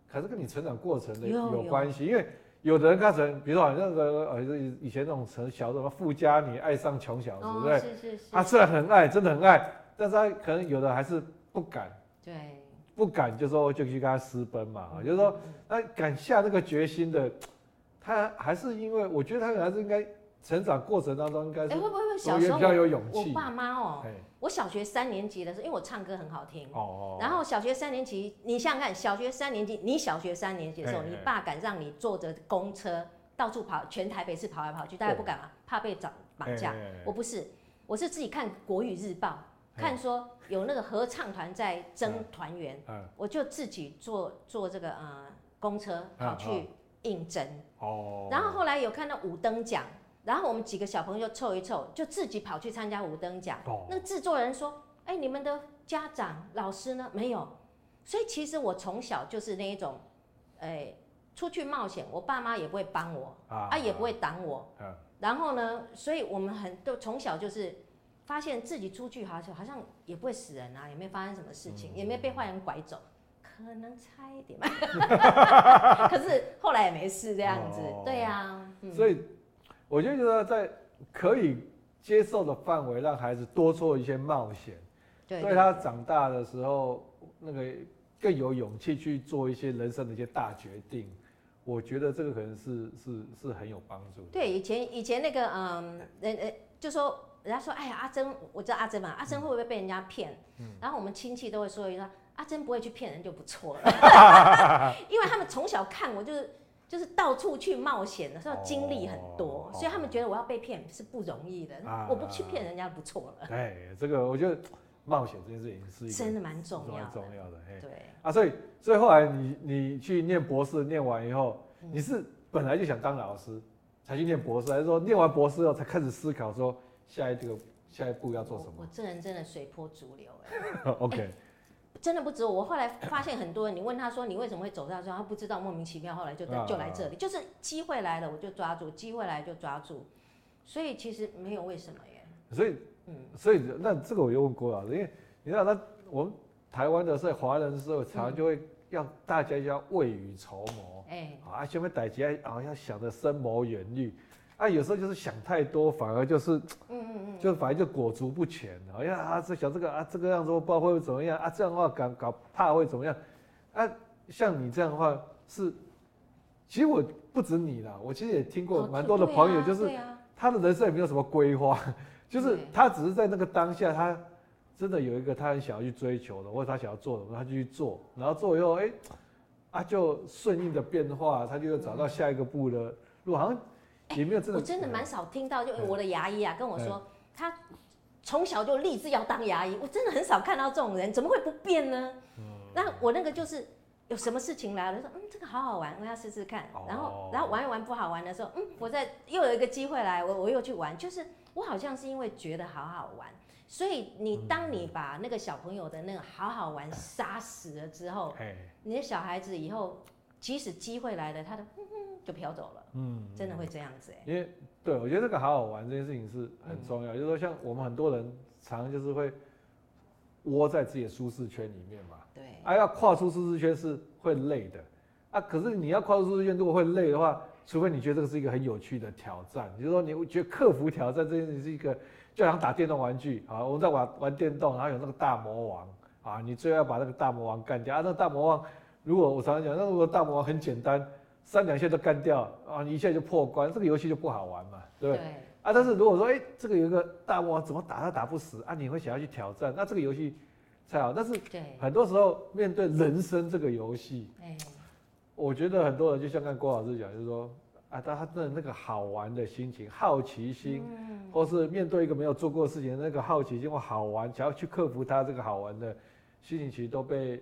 还是跟你成长过程的有关系，因为。有的人看成，比如说好像那个呃以前那种成小什么富家女爱上穷小子，对不对？是是是。他虽然很爱，真的很爱，但是他可能有的还是不敢。对。不敢就说就去跟他私奔嘛，就是说那敢下这个决心的，他还是因为我觉得他还是应该。成长过程当中应该是，哎，会不会小时候比较有勇气？我爸妈哦，我小学三年级的时候，因为我唱歌很好听，哦，然后小学三年级，你想想看，小学三年级，你小学三年级的时候，你爸敢让你坐着公车到处跑，全台北市跑来跑去，大家不敢吗？怕被绑绑架？我不是，我是自己看国语日报，看说有那个合唱团在征团员，我就自己坐坐这个呃公车跑去应征，哦，然后后来有看到五等奖。然后我们几个小朋友凑一凑，就自己跑去参加五等奖。Oh. 那个制作人说：“哎，你们的家长、老师呢？没有。”所以其实我从小就是那一种，哎，出去冒险，我爸妈也不会帮我，啊，啊也不会挡我。啊然后呢，所以我们很都从小就是发现自己出去好像好像也不会死人啊，也没发生什么事情，嗯、也没被坏人拐走，可能差一点嘛。可是后来也没事这样子，哦、对呀、啊。嗯、所以我就觉得在可以接受的范围，让孩子多做一些冒险，对，对他长大的时候那个更有勇气去做一些人生的一些大决定。我觉得这个可能是是是很有帮助的。对，以前以前那个嗯，人呃，就说人家说，哎呀，阿珍，我知道阿珍嘛，阿珍会不会被人家骗？嗯。然后我们亲戚都会说一句，阿珍不会去骗人就不错了。因为他们从小看我就是就是到处去冒险的时候经历很多，所以他们觉得我要被骗是不容易的。我不去骗人家不错了。哎，这个我觉得。冒险这件事情是真的蛮重要的，重要的。对啊，所以所以后来你你去念博士，念完以后，你是本来就想当老师，才去念博士，还是说念完博士后才开始思考说下一个下一步要做什么？我这人真的随波逐流哎。OK，真的不止我，我后来发现很多人，你问他说你为什么会走到这，他不知道，莫名其妙，后来就就来这里，就是机会来了我就抓住，机会来就抓住，所以其实没有为什么耶。所以。嗯，所以那这个我又问郭老师，因为你知道，他我们台湾的社会，华人社会，常常就会要大家要未雨绸缪，哎、嗯，啊，前面大家啊要想的深谋远虑，啊，有时候就是想太多，反而就是，嗯嗯嗯，就反而就裹足不前，哎呀啊，这想这个啊，这个样子我不知道会怎么样啊，这样的话搞搞怕会怎么样，啊，像你这样的话是，其实我不止你啦，我其实也听过蛮多的朋友，就是他的人生也没有什么规划。就是他只是在那个当下，他真的有一个他很想要去追求的，或者他想要做的，他就去做，然后做以后，哎，啊就顺应的变化，他就又找到下一个步的路，好像 也没有真的。我真的蛮少听到，就我的牙医啊跟我说，他从小就立志要当牙医，我真的很少看到这种人，怎么会不变呢？那我那个就是有什么事情来了，说嗯这个好好玩，我要试试看，然后然后玩一玩不好玩的时候，嗯我再又有一个机会来，我我又去玩，就是。我好像是因为觉得好好玩，所以你当你把那个小朋友的那个好好玩杀死了之后，你的小孩子以后即使机会来了，他的哼哼就飘走了，嗯，真的会这样子哎。因为对我觉得这个好好玩这件事情是很重要，就是说像我们很多人常常就是会窝在自己的舒适圈里面嘛，对，啊要跨出舒适圈是会累的，啊可是你要跨出舒适圈如果会累的话。除非你觉得这个是一个很有趣的挑战，就是说你觉得克服挑战这件事是一个，就像打电动玩具啊，我们在玩玩电动，然后有那个大魔王啊，你最后要把那个大魔王干掉啊。那个大魔王，如果我常常讲，那如果大魔王很简单，三两下就干掉啊，你一下就破关，这个游戏就不好玩嘛，对不对？对啊，但是如果说哎，这个有一个大魔王怎么打他打不死啊，你会想要去挑战，那这个游戏才好。但是很多时候面对人生这个游戏。我觉得很多人就像刚郭老师讲，就是说啊，他的那个好玩的心情、好奇心，或是面对一个没有做过的事情的那个好奇心或好玩，想要去克服他这个好玩的心情，其实都被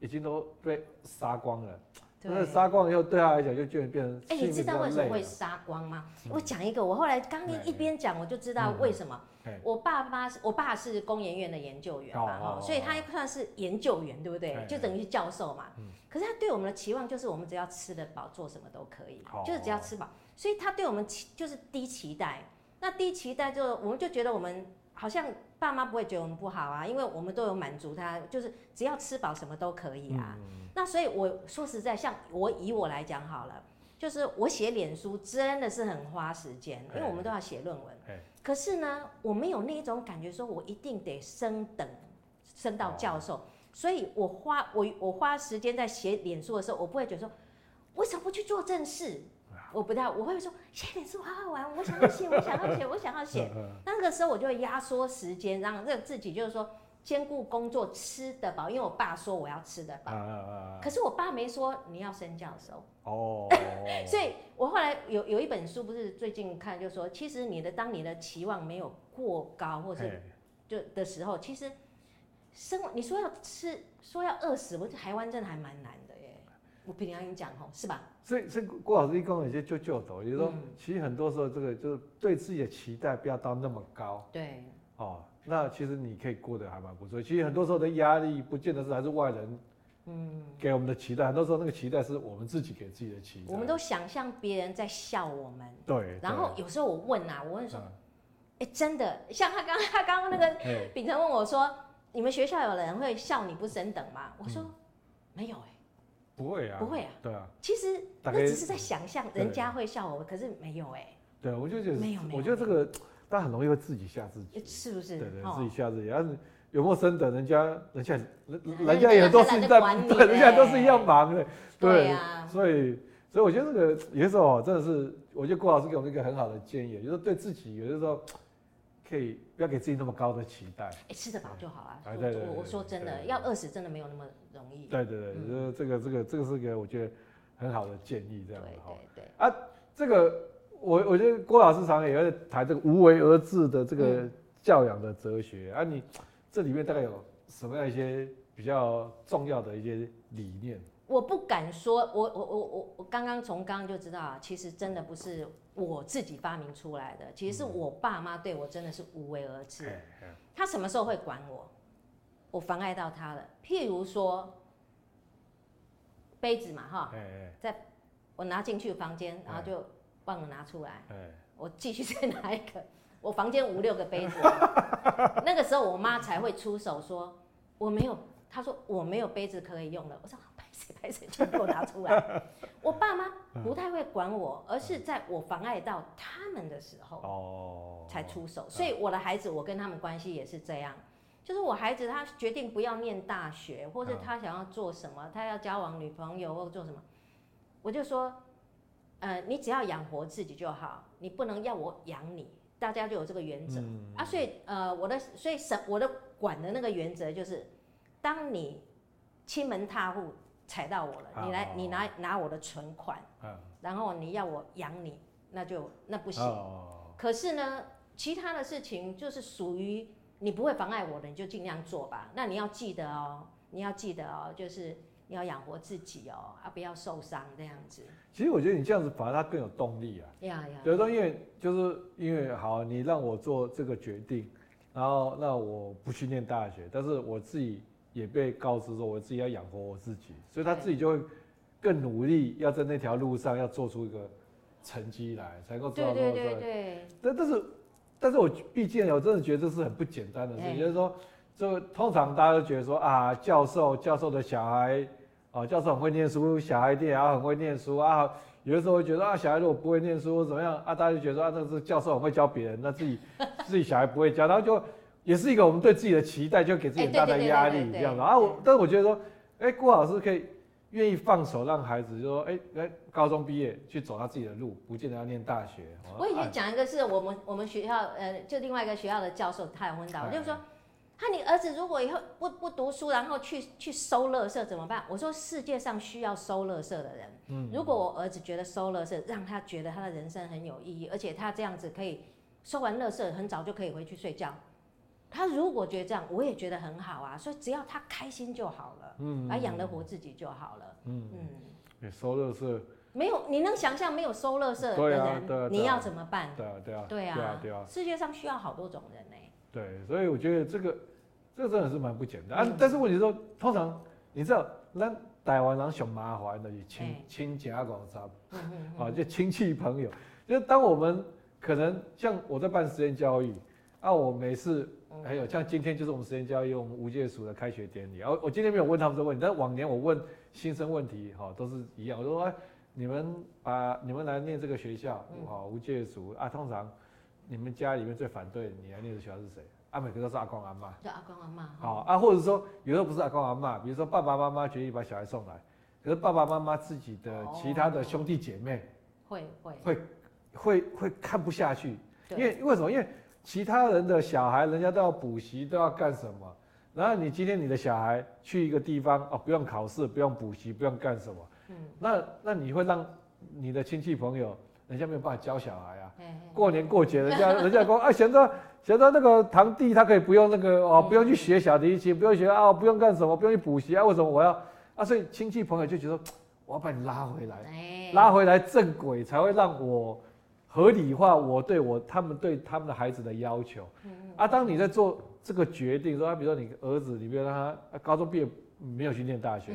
已经都被杀光了。那杀光以后，对他来讲就就变成。哎，你知道为什么会杀光吗？我讲一个，我后来刚一边讲，我就知道为什么。我爸爸，我爸是工研院的研究员嘛，所以他算是研究员，对不对？就等于是教授嘛。可是他对我们的期望就是，我们只要吃得饱，做什么都可以，就是只要吃饱。所以他对我们期就是低期待。那低期待就我们就觉得我们好像爸妈不会觉得我们不好啊，因为我们都有满足他，就是只要吃饱什么都可以啊。那所以我说实在，像我以我来讲好了，就是我写脸书真的是很花时间，因为我们都要写论文。可是呢，我没有那一种感觉，说我一定得升等，升到教授。所以我花我我花时间在写脸书的时候，我不会觉得说，为什么不去做正事？我不太，我会说写点书好好玩，我想要写，我想要写，我想要写。那个时候我就会压缩时间，让让自己就是说。兼顾工作，吃得饱，因为我爸说我要吃得饱，啊、可是我爸没说你要升教授哦，所以我后来有有一本书，不是最近看，就是说其实你的当你的期望没有过高，或是就的时候，其实生你说要吃，说要饿死，我觉得台湾真的还蛮难的耶。我平常跟你讲吼，是吧？所以，所以郭老师一讲有些就就走，就是说，其实很多时候这个就是对自己的期待不要到那么高，对，哦。那其实你可以过得还蛮不错。其实很多时候的压力，不见得是还是外人嗯，给我们的期待，很多时候那个期待是我们自己给自己的期待。我们都想象别人在笑我们。对。然后有时候我问啊，我问说，哎、嗯，真的，像他刚他刚刚那个秉承问我说，嗯、你们学校有人会笑你不升等吗？我说、嗯、没有哎、欸。不会啊。不会啊。对啊。其实那只是在想象人家会笑我，可是没有哎、欸。对，我就觉得没有。我觉得这个大家很容易会自己吓自己。是不是？对对，自己吓自己，要是。有没有升等？人家，人家，人，人家也很多事在，对，人家都是一样忙的，对，所以，所以我觉得这个有的时候真的是，我觉得郭老师给我们一个很好的建议，就是对自己有的时候可以不要给自己那么高的期待，哎、欸，吃得饱就好了。对对对，我说真的，要饿死真的没有那么容易。对对对，嗯、这个这个这个是个我觉得很好的建议，这样对对对。啊，这个我我觉得郭老师常常也会谈这个无为而治的这个教养的哲学、嗯、啊，你。这里面大概有什么样一些比较重要的一些理念？我不敢说，我我我我我刚刚从刚刚就知道啊，其实真的不是我自己发明出来的，其实是我爸妈对我真的是无为而治。他什么时候会管我？我妨碍到他了。譬如说杯子嘛，哈，在我拿进去房间，然后就忘了拿出来，我继续再拿一个。我房间五六个杯子，那个时候我妈才会出手说我没有，她说我没有杯子可以用了。我说拍谁拍谁，全给我拿出来。我爸妈不太会管我，而是在我妨碍到他们的时候，才出手。所以我的孩子，我跟他们关系也是这样，就是我孩子他决定不要念大学，或者他想要做什么，他要交往女朋友或做什么，我就说，呃，你只要养活自己就好，你不能要我养你。大家就有这个原则、嗯、啊，所以呃，我的所以什我的管的那个原则就是，当你亲门踏户踩到我了，啊、你来、哦、你拿拿我的存款，啊、然后你要我养你，那就那不行。哦、可是呢，其他的事情就是属于你不会妨碍我的，你就尽量做吧。那你要记得哦，你要记得哦，就是。你要养活自己哦，啊，不要受伤这样子。其实我觉得你这样子反而他更有动力啊。呀呀。比如说，因为就是因为好，你让我做这个决定，然后那我不去念大学，但是我自己也被告知说我自己要养活我自己，所以他自己就会更努力，要在那条路上要做出一个成绩来，才能够做到。对对对对。但但是，但是我毕竟我真的觉得这是很不简单的事情，就是说，就通常大家都觉得说啊，教授教授的小孩。啊，教授很会念书，小孩一定也要很会念书啊。有的时候会觉得啊，小孩如果不会念书或怎么样啊，大家就觉得说啊，那是教授很会教别人，那自己自己小孩不会教，然后就也是一个我们对自己的期待，就给自己很大的压力这样子啊。我但是我觉得说，哎、欸，郭老师可以愿意放手让孩子就说，哎、欸，来高中毕业去走他自己的路，不见得要念大学。我以前讲一个是我们我们学校呃，就另外一个学校的教授，他有问到，就是说。他你儿子如果以后不不读书，然后去去收垃圾怎么办？我说世界上需要收垃圾的人。嗯，如果我儿子觉得收垃圾让他觉得他的人生很有意义，而且他这样子可以收完垃圾很早就可以回去睡觉。他如果觉得这样，我也觉得很好啊。所以只要他开心就好了，嗯，来养得活自己就好了。嗯嗯，你收乐色没有，你能想象没有收垃圾的人，你要怎么办？对啊对啊对啊对啊，世界上需要好多种人呢。对，所以我觉得这个。这个真的是蛮不简单啊！但是问题是说，通常你知道，那台湾人想麻烦的，亲亲家广差，啊，就亲戚朋友，就是当我们可能像我在办实验教育啊，我每次还有像今天就是我们实验教育，我们无界塾的开学典礼。啊，我今天没有问他们这个问题，但往年我问新生问题哈，都是一样，我说哎，你们把你们来念这个学校，好，无界塾啊，通常你们家里面最反对你来念的学校是谁？阿、啊、每个都是阿公阿妈，叫阿公阿妈。好啊，或者说有时候不是阿公阿妈，比如说爸爸妈妈决定把小孩送来，可是爸爸妈妈自己的其他的兄弟姐妹会会。会会会看不下去，因为为什么？因为其他人的小孩人家都要补习，都要干什么？然后你今天你的小孩去一个地方哦，不用考试，不用补习，不用干什么？嗯，那那你会让你的亲戚朋友，人家没有办法教小孩啊。嘿嘿过年过节，人家 人家说啊，想着。觉得那个堂弟他可以不用那个哦，不用去学小提琴，不用学啊，不用干什么，不用去补习啊？为什么我要啊？所以亲戚朋友就觉得我要把你拉回来，拉回来正轨，才会让我合理化我对我他们对他们的孩子的要求。啊，当你在做这个决定说啊，比如说你儿子，你比如让他高中毕业没有去念大学，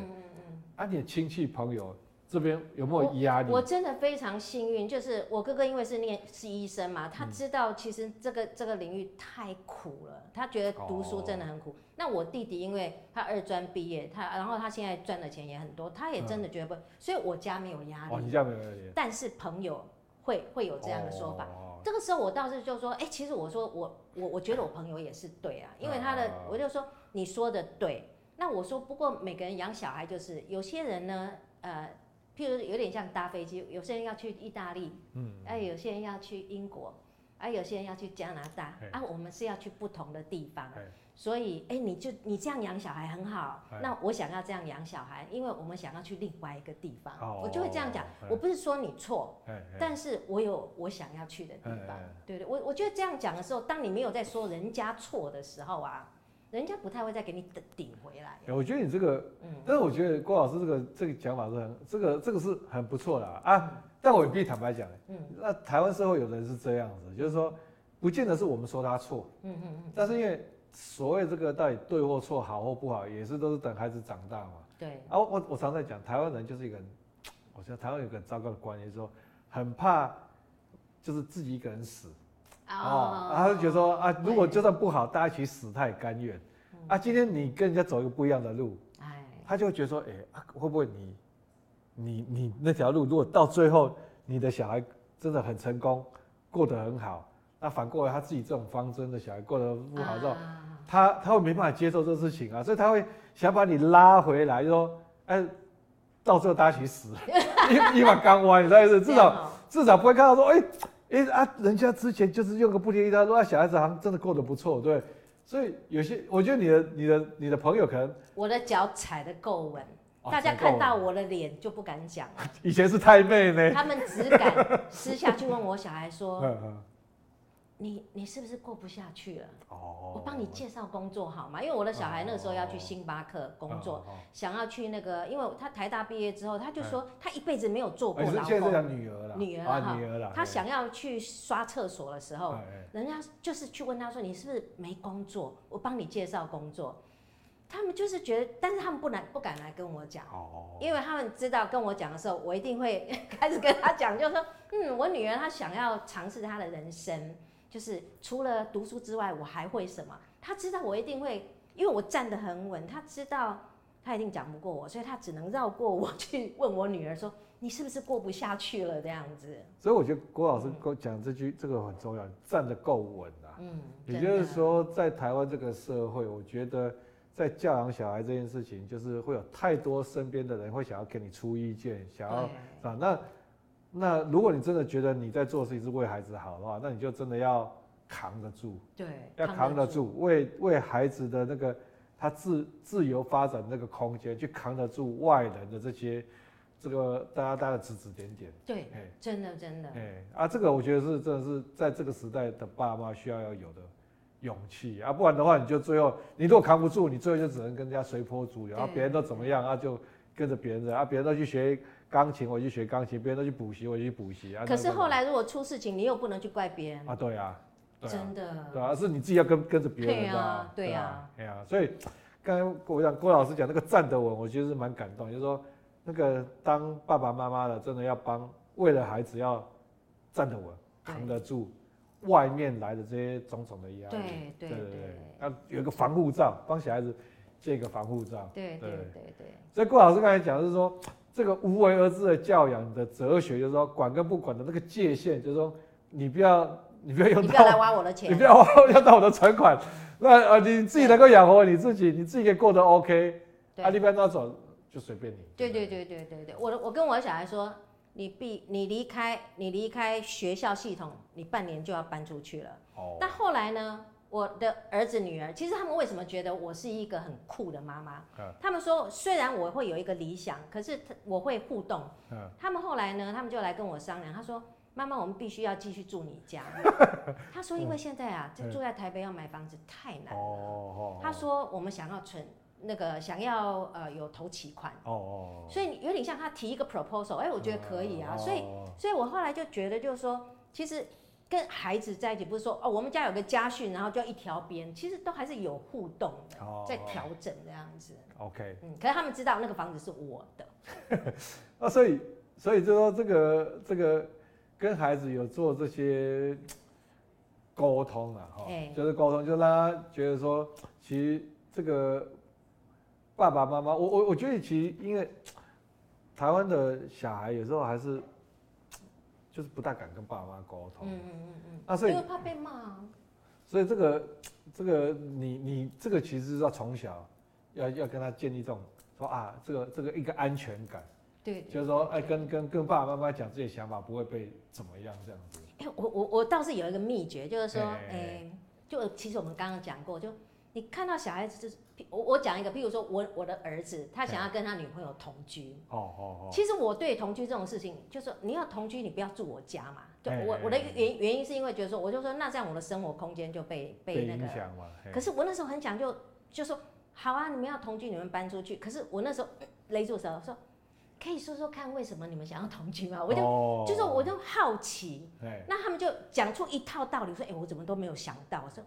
啊，你的亲戚朋友。这边有没有压力？我，我真的非常幸运，就是我哥哥因为是念是医生嘛，他知道其实这个这个领域太苦了，他觉得读书真的很苦。哦、那我弟弟因为他二专毕业，他然后他现在赚的钱也很多，他也真的觉得不，嗯、所以我家没有压力。哦，你家没有压力。但是朋友会会有这样的说法。哦、这个时候我倒是就说，哎，其实我说我我我觉得我朋友也是对啊，因为他的、哦、我就说你说的对。那我说不过每个人养小孩就是有些人呢，呃。譬如有点像搭飞机，有些人要去意大利，嗯，哎，有些人要去英国，哎，有些人要去加拿大，啊，我们是要去不同的地方，所以，哎，你就你这样养小孩很好，那我想要这样养小孩，因为我们想要去另外一个地方，我就会这样讲，我不是说你错，但是我有我想要去的地方，对对，我我觉得这样讲的时候，当你没有在说人家错的时候啊。人家不太会再给你顶回来。我觉得你这个，嗯，但是我觉得郭老师这个这个讲法是很，这个这个是很不错的啊。啊嗯、但我也必须坦白讲，嗯，那台湾社会有的人是这样子，就是说，不见得是我们说他错，嗯嗯嗯，但是因为所谓这个到底对或错，好或不好，也是都是等孩子长大嘛。对。啊，我我常在讲，台湾人就是一个人，我觉得台湾有个很糟糕的观念，就是说很怕，就是自己一个人死。哦，他就觉得说啊，如果就算不好，大家一起死，他也甘愿。啊，今天你跟人家走一个不一样的路，哎他就会觉得说，哎，会不会你，你你那条路，如果到最后你的小孩真的很成功，过得很好，那反过来他自己这种方针的小孩过得不好之后，他他会没办法接受这事情啊，所以他会想把你拉回来，就说，哎，到最后大家一起死，一一碗钢碗，你知道意思？至少至少不会看到说，哎。哎、欸、啊，人家之前就是用个不贴一他说啊，小孩子好像真的过得不错，对。所以有些，我觉得你的、你的、你的朋友可能我的脚踩得够稳，哦、大家看到我的脸就不敢讲了。以前是太妹呢，他们只敢私下去问我小孩说。你你是不是过不下去了？哦，我帮你介绍工作好吗？因为我的小孩那个时候要去星巴克工作，想要去那个，因为他台大毕业之后，他就说他一辈子没有做过劳工。现在是女儿了，女儿哈，女儿了。他想要去刷厕所的时候，人家就是去问他说：“你是不是没工作？我帮你介绍工作。”他们就是觉得，但是他们不能不敢来跟我讲，因为他们知道跟我讲的时候，我一定会开始跟他讲，就是说：“嗯，我女儿她想要尝试她的人生。”就是除了读书之外，我还会什么？他知道我一定会，因为我站得很稳。他知道他一定讲不过我，所以他只能绕过我 去问我女儿说：“你是不是过不下去了？”这样子。所以我觉得郭老师讲这句这个很重要，站得够稳啊。嗯。也就是说，在台湾这个社会，我觉得在教养小孩这件事情，就是会有太多身边的人会想要给你出意见，想要啊那。那如果你真的觉得你在做的事情是为孩子好的话，那你就真的要扛得住，对，要扛得住，为为孩子的那个他自自由发展那个空间去扛得住外人的这些这个大家大家的指指点点，对，真的真的，哎啊，这个我觉得是真的是在这个时代的爸妈需要要有的勇气啊，不然的话你就最后你如果扛不住，你最后就只能跟人家随波逐流，对啊，别人都怎么样啊就跟着别人啊，别人都去学。钢琴，我去学钢琴；别人都去补习，我就去补习啊。可是后来如果出事情，你又不能去怪别人啊。对啊，真的。对啊，是你自己要跟跟着别人的。对啊，对啊。对啊，所以刚才我想郭老师讲那个站得稳，我觉得是蛮感动。就是说，那个当爸爸妈妈的，真的要帮，为了孩子要站得稳，扛得住外面来的这些种种的压力。对对对对。要有一个防护罩，帮小孩子建一个防护罩。对对对对。所以郭老师刚才讲的是说。这个无为而治的教养的哲学，就是说管跟不管的那个界限，就是说你不要，你不要用到，你不要来挖我的钱，你不要要到我的存款，那呃你自己能够养活你自己，你自己可以过得 OK，对啊，你不要拿走就随便你。对对对对对对，我我跟我的小孩说，你必你离开你离开学校系统，你半年就要搬出去了。哦。但后来呢？我的儿子女儿，其实他们为什么觉得我是一个很酷的妈妈？嗯、他们说，虽然我会有一个理想，可是我会互动。嗯、他们后来呢，他们就来跟我商量，他说：“妈妈，我们必须要继续住你家。” 他说：“因为现在啊，就住在台北要买房子太难了。哦”他说：“我们想要存那个，想要呃有投期款。”哦，所以有点像他提一个 proposal，哎，我觉得可以啊。所以，所以我后来就觉得，就是说，其实。跟孩子在一起，不是说哦，我们家有个家训，然后就一条边，其实都还是有互动的，哦、在调整这样子。OK，嗯，可是他们知道那个房子是我的。那 所以，所以就说这个这个跟孩子有做这些沟通啊，哈、欸，就是沟通，就让他觉得说，其实这个爸爸妈妈，我我我觉得其实因为台湾的小孩有时候还是。就是不大敢跟爸妈沟通，嗯嗯嗯嗯，啊，所以因为怕被骂，所以这个这个你你这个其实是要从小要要跟他建立这种说啊，这个这个一个安全感，对，就是说哎，跟跟跟爸爸妈妈讲这些想法不会被怎么样这样子。哎，我我我倒是有一个秘诀，就是说，哎，就其实我们刚刚讲过，就。你看到小孩子就是我我讲一个，譬如说我我的儿子，他想要跟他女朋友同居。哦哦哦。其实我对同居这种事情，就是说你要同居，你不要住我家嘛。对我我的原原因是因为觉得说，我就说那这样我的生活空间就被被那个。可是我那时候很讲究，就说好啊，你们要同居，你们搬出去。可是我那时候勒住手说。可以说说看，为什么你们想要同居吗？我就、oh. 就是我就好奇.那他们就讲出一套道理，说，哎、欸，我怎么都没有想到，我说.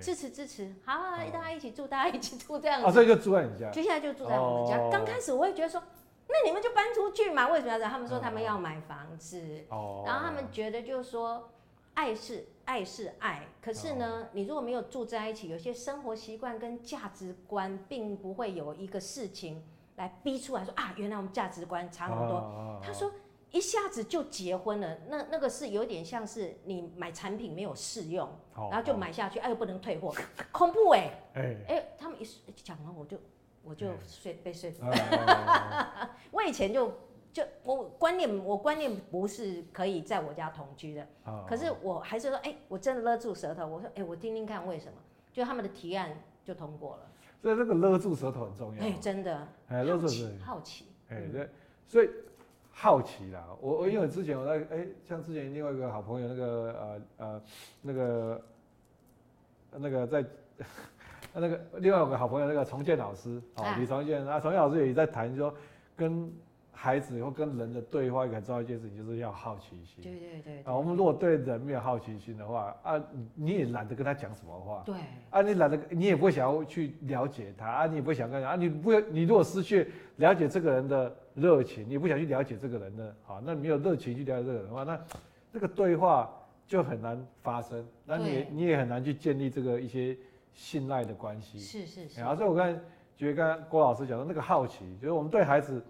支持支持，好啊，oh. 大家一起住，大家一起住这样子，啊，所以就住在你家，接下来就住在我们家。刚、oh. 开始我会觉得说，那你们就搬出去嘛，为什么要这样？他们说他们要买房子，oh. 然后他们觉得就是说，爱是爱是爱，可是呢，oh. 你如果没有住在一起，有些生活习惯跟价值观并不会有一个事情。来逼出来说啊，原来我们价值观差那么多。哦、他说一下子就结婚了，那那个是有点像是你买产品没有试用，哦、然后就买下去，哎、又不能退货，恐怖 哎、欸！哎他们一讲完我就我就睡、欸、被说服了。哦、我以前就就我观念我观念不是可以在我家同居的，哦、可是我还是说哎、欸，我真的勒住舌头，我说哎、欸，我听听看为什么，就他们的提案就通过了。所以这个勒住舌头很重要。哎，真的。哎，勒住舌头。好奇。哎，对，所以好奇啦。我我因为之前我在哎，像之前另外一个好朋友那个呃呃那个那个在 那个另外有个好朋友那个重建老师哦，李重建啊，重建老师也在谈说跟。孩子以后跟人的对话，一个很重要一件事情就是要好奇心。对对对。啊，我们如果对人没有好奇心的话，啊，你也懒得跟他讲什么话。对。啊，你懒得，你也不会想要去了解他啊，你也不会想跟他啊，你不，你如果失去了解这个人的热情，你不想去了解这个人的，好，那没有热情去了解这个人的话，那这个对话就很难发生，那你也你也很难去建立这个一些信赖的关系。是是是。然后所以我刚才觉得刚刚郭老师讲的那个好奇，就是我们对孩子。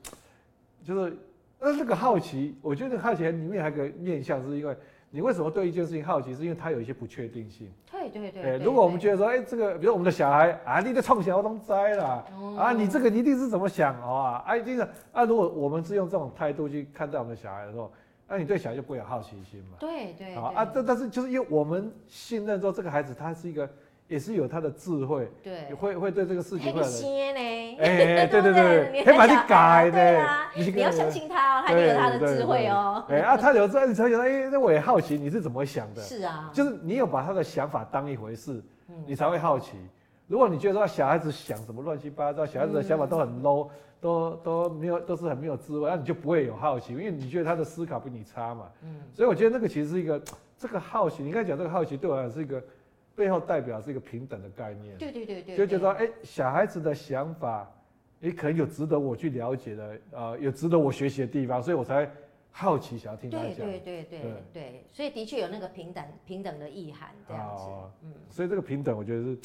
就是，那这个好奇，我觉得好奇里面还有个面向，是因为你为什么对一件事情好奇，是因为它有一些不确定性。对对对。哎，如果我们觉得说，哎，这个，比如我们的小孩啊，你的创想都栽了，啊，你这个一定是怎么想啊？啊，一定是啊。如果我们是用这种态度去看待我们的小孩的时候，那你对小孩就不会有好奇心嘛？对对。啊啊，但但是就是因为我们信任说这个孩子他是一个。也是有他的智慧，对，会会对这个事情会。很鲜呢，哎，对对对，可以把你改的，你要相信他哦，他有他的智慧哦。哎啊，他有时候你才觉得，哎，那我也好奇你是怎么想的。是啊，就是你有把他的想法当一回事，你才会好奇。如果你觉得说小孩子想什么乱七八糟，小孩子的想法都很 low，都都没有，都是很没有智慧，那你就不会有好奇，因为你觉得他的思考比你差嘛。嗯，所以我觉得那个其实是一个这个好奇，你刚才讲这个好奇对我来讲是一个。背后代表是一个平等的概念，对对对对，就觉得说，哎，小孩子的想法，也可能有值得我去了解的，呃，有值得我学习的地方，所以我才好奇想要听他讲。对对对对对，所以的确有那个平等平等的意涵这样子。嗯，所以这个平等，我觉得是，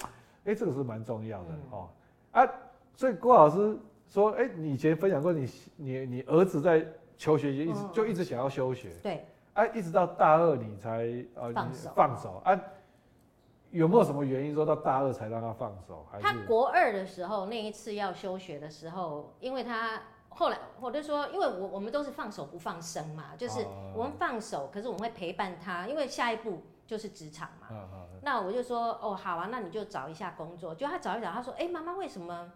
哎，这个是蛮重要的哦。啊，所以郭老师说，哎，你以前分享过你你你儿子在求学一直就一直想要休学，对，啊，一直到大二你才呃放手放手啊。有没有什么原因说到大二才让他放手？还是他国二的时候那一次要休学的时候，因为他后来我就说，因为我我们都是放手不放生嘛，就是我们放手，可是我们会陪伴他，因为下一步就是职场嘛。那我就说哦好啊，那你就找一下工作。就他找一找，他说哎妈妈为什么？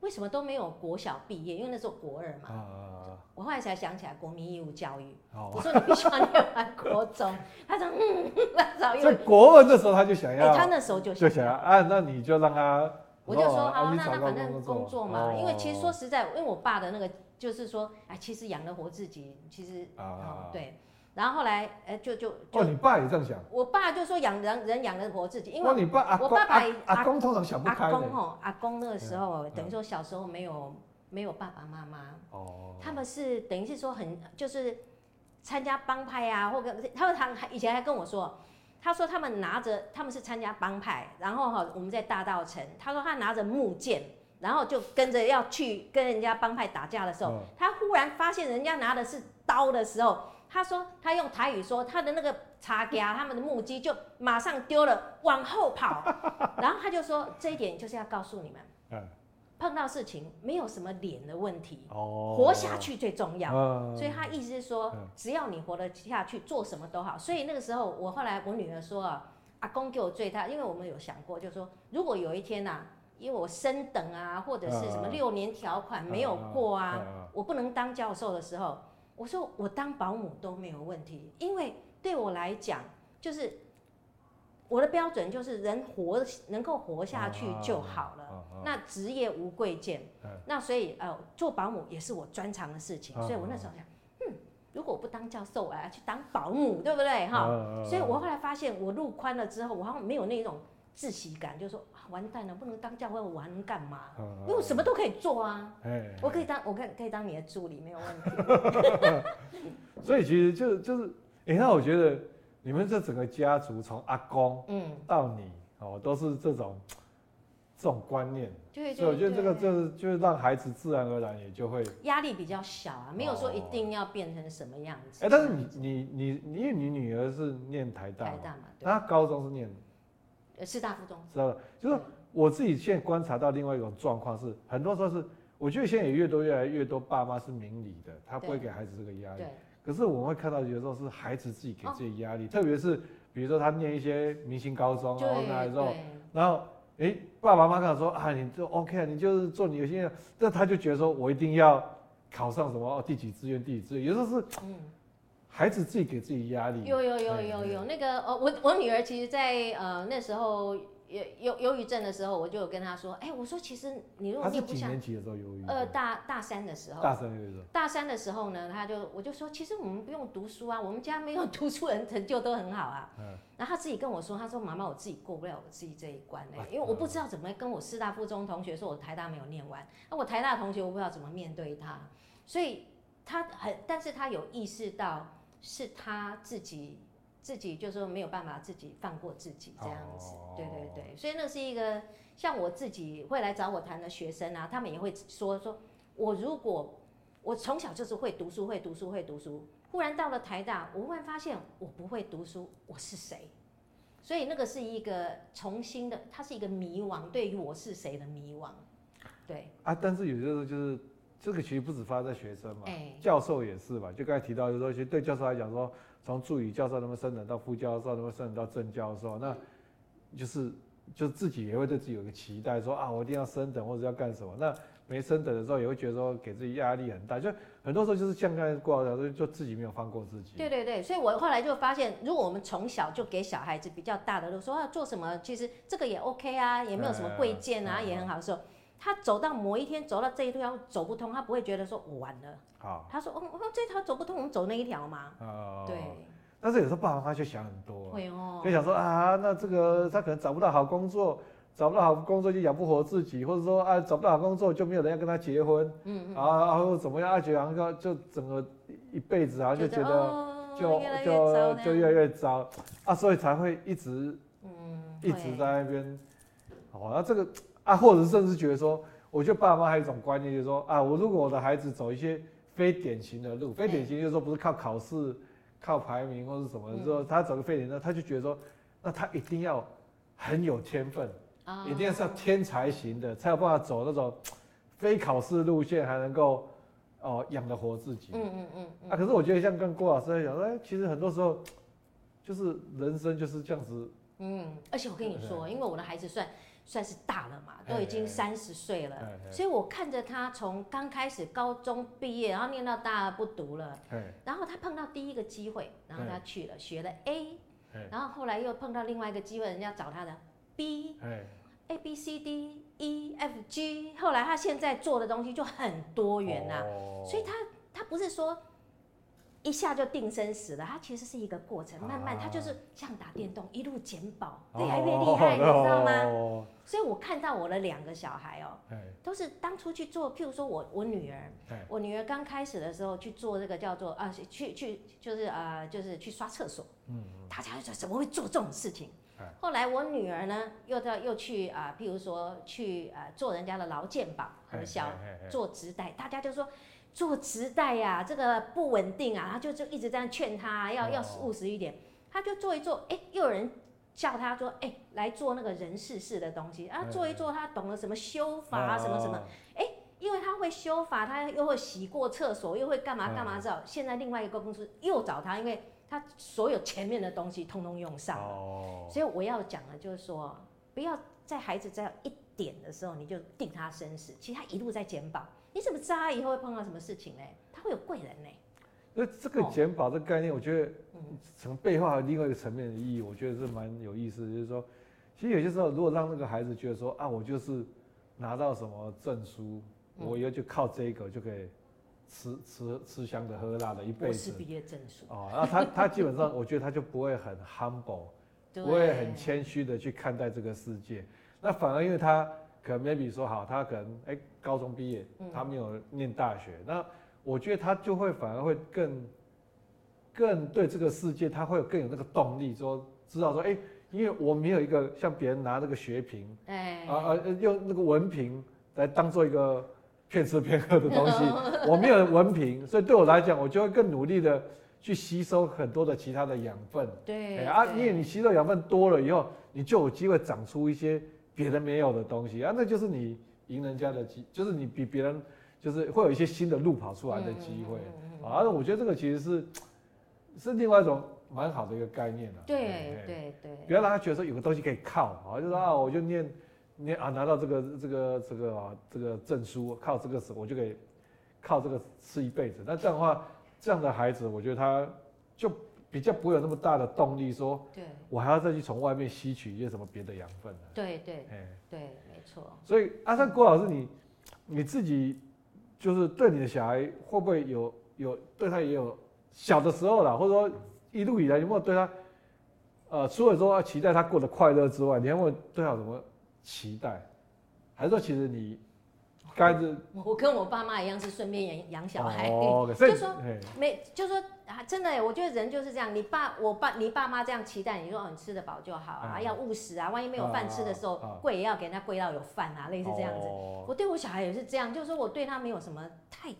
为什么都没有国小毕业？因为那时候国二嘛。啊、我后来才想起来国民义务教育。哦、我说你必须要念完国中。他说嗯，那早。在国二的时候他就想要。他那时候就想。就想要啊，那你就让他。我就说好，啊、那那反正工作嘛。哦、因为其实说实在，因为我爸的那个就是说，哎，其实养得活自己，其实啊、哦、对。然后后来，哎，就就哦，你爸也这样想？我爸就说养人人养得活自己，因为你爸我爸爸阿公通常想不开。阿公吼，阿公那个时候等于说小时候没有没有爸爸妈妈哦，他们是等于是说很就是参加帮派啊，或者他们他以前还跟我说，他说他们拿着他们是参加帮派，然后哈我们在大道城，他说他拿着木剑，然后就跟着要去跟人家帮派打架的时候，他忽然发现人家拿的是刀的时候。他说，他用台语说，他的那个茶夹，他们的木屐就马上丢了，往后跑。然后他就说，这一点就是要告诉你们，碰到事情没有什么脸的问题，活下去最重要。所以他意思是说，只要你活得下去，做什么都好。所以那个时候，我后来我女儿说啊，阿公给我最大，因为我们有想过，就是说，如果有一天呐，因为我升等啊，或者是什么六年条款没有过啊，我不能当教授的时候。我说我当保姆都没有问题，因为对我来讲，就是我的标准就是人活能够活下去就好了。那职业无贵贱，啊、那所以呃做保姆也是我专长的事情。啊、所以我那时候想，嗯，如果我不当教授，我要去当保姆，对不对？哈、所以我后来发现我路宽了之后，我好像没有那种窒息感，就是说。完蛋了，不能当教授，我还能干嘛？因为我什么都可以做啊！我可以当，我可可以当你的助理，没有问题。所以其实就就是，哎，那我觉得你们这整个家族，从阿公嗯到你哦，都是这种这种观念。对，所以我觉得这个就是就是让孩子自然而然也就会压力比较小啊，没有说一定要变成什么样子。哎，但是你你你因为你女儿是念台大，台大嘛，那高中是念。呃师大附中，知道了。就是我自己现在观察到另外一种状况是，很多时候是，我觉得现在也越多越来越多爸妈是明理的，他不会给孩子这个压力。可是我们会看到有时候是孩子自己给自己压力，特别是比如说他念一些明星高中，啊那时候，然后哎，爸爸妈妈跟他说啊，你就 OK，你就是做你有些，那他就觉得说我一定要考上什么哦第几志愿第几志愿，有时候是嗯。孩子自己给自己压力。有有有有有那个呃，我我女儿其实在，在呃那时候有忧忧郁症的时候，我就有跟他说，哎、欸，我说其实你如果念不想，几年级的时候忧郁？呃，大大三的时候。大三的时候。大三的时候呢，他就我就说，其实我们不用读书啊，我们家没有 读书人成就都很好啊。嗯。然后他自己跟我说，他说妈妈，我自己过不了我自己这一关呢、欸，因为我不知道怎么跟我师大附中同学说，我台大没有念完，那我台大同学我不知道怎么面对他，所以他很，但是他有意识到。是他自己，自己就是说没有办法自己放过自己这样子，对对对，所以那是一个像我自己会来找我谈的学生啊，他们也会说说，我如果我从小就是会读书，会读书，会读书，忽然到了台大，我忽然发现我不会读书，我是谁？所以那个是一个重新的，它是一个迷惘，对于我是谁的迷惘，对啊，但是有些时候就是。这个其实不止发生在学生嘛，教授也是嘛。就刚才提到，就是说，其实对教授来讲，说从助理教授那么升等到副教授，那么升等到正教授，那就是就自己也会对自己有个期待，说啊，我一定要升等或者要干什么。那没升等的时候，也会觉得说给自己压力很大。就很多时候就是像刚才过来说，就自己没有放过自己。对对对，所以我后来就发现，如果我们从小就给小孩子比较大的路，说啊做什么，其实这个也 OK 啊，也没有什么贵贱啊，也很好的时候。他走到某一天，走到这一条走不通，他不会觉得说我完了。好，他说：“哦，哦，这条走不通，我们走那一条嘛。”哦，对。但是有时候爸爸妈妈就想很多，会哦，就想说啊，那这个他可能找不到好工作，找不到好工作就养不活自己，或者说啊，找不到好工作就没有人要跟他结婚，嗯嗯，啊，或者怎么样，啊，觉得好像就整个一辈子啊，就觉得就就就越来越糟。啊，所以才会一直嗯一直在那边，哦，那这个。啊，或者甚至觉得说，我觉得爸妈还有一种观念，就是说啊，我如果我的孩子走一些非典型的路，非典型就是说不是靠考试、靠排名或是什么，之后他走个非典型，他就觉得说，那他一定要很有天分，一定要是要天才型的，才有办法走那种 非考试路线，还能够哦养得活自己。嗯嗯嗯。啊，可是我觉得像跟郭老师在讲，哎，其实很多时候 就是人生就是这样子。嗯，而且我跟你说，因为我的孩子算。算是大了嘛，都已经三十岁了，所以我看着他从刚开始高中毕业，然后念到大二不读了，嘿然后他碰到第一个机会，然后他去了嘿学了 A，然后后来又碰到另外一个机会，人家找他的 B，嘿 A B C D E F G，后来他现在做的东西就很多元呐、所以他他不是说一下就定生死了，它其实是一个过程，慢慢它就是像打电动，一路减保，越来越厉害，你知道吗？所以我看到我的两个小孩哦，都是当初去做，譬如说我我女儿，我女儿刚开始的时候去做这个叫做啊，去去就是啊，就是去刷厕所，嗯，大家就说怎么会做这种事情？后来我女儿呢，又到又去啊，譬如说去啊做人家的劳健保，核销做直代，大家就说。做职代呀，这个不稳定啊，他就就一直这样劝他要要务实一点，他就做一做，哎，又有人叫他说，哎，来做那个人事事的东西。啊，做一做，他懂了什么修法啊，什么什么，哎，因为他会修法，他又会洗过厕所，又会干嘛干嘛，知道？现在另外一个公司又找他，因为他所有前面的东西通通用上了，所以我要讲的就是说，不要在孩子只要一点的时候你就定他生死，其实他一路在捡宝。你怎么知道他以后会碰到什么事情呢？他会有贵人呢。那这个减法这个概念，我觉得从背后还有另外一个层面的意义，我觉得是蛮有意思的。就是说，其实有些时候，如果让那个孩子觉得说啊，我就是拿到什么证书，我以后就靠这个就可以吃吃吃香的喝辣的一辈子。是毕业证书。哦，然后他他基本上，我觉得他就不会很 humble，不会很谦虚的去看待这个世界。那反而因为他。可能 maybe 说好，他可能哎、欸，高中毕业，他没有念大学，嗯、那我觉得他就会反而会更更对这个世界，他会有更有那个动力，说知道说哎、欸，因为我没有一个像别人拿那个学凭，哎、欸，啊啊，用那个文凭来当做一个骗吃骗喝的东西，我没有文凭，所以对我来讲，我就会更努力的去吸收很多的其他的养分，对，欸、啊，因为你吸收养分多了以后，你就有机会长出一些。别人没有的东西啊，那就是你赢人家的机，就是你比别人就是会有一些新的路跑出来的机会啊。我觉得这个其实是是另外一种蛮好的一个概念了。对对对，不要让他觉得说有个东西可以靠啊，就说啊，我就念念啊，拿到这个这个这个啊这个证书，靠这个我就可以靠这个吃一辈子。那这样的话，这样的孩子，我觉得他就。比较不会有那么大的动力，说，对，我还要再去从外面吸取一些什么别的养分呢？对对，哎，对，没错。所以，阿三郭老师，你你自己就是对你的小孩会不会有有对他也有小的时候啦，或者说一路以来有没有对他，呃，除了说要期待他过得快乐之外，你还会对他有什么期待？还是说其实你？我跟我爸妈一样，是顺便养养小孩，哦、就说没，就说啊，真的，我觉得人就是这样。你爸、我爸、你爸妈这样期待你说，你吃得饱就好啊，嗯、要务实啊。万一没有饭吃的时候，跪也要给人家跪到有饭啊，类似这样子。哦、我对我小孩也是这样，就是说我对他没有什么太，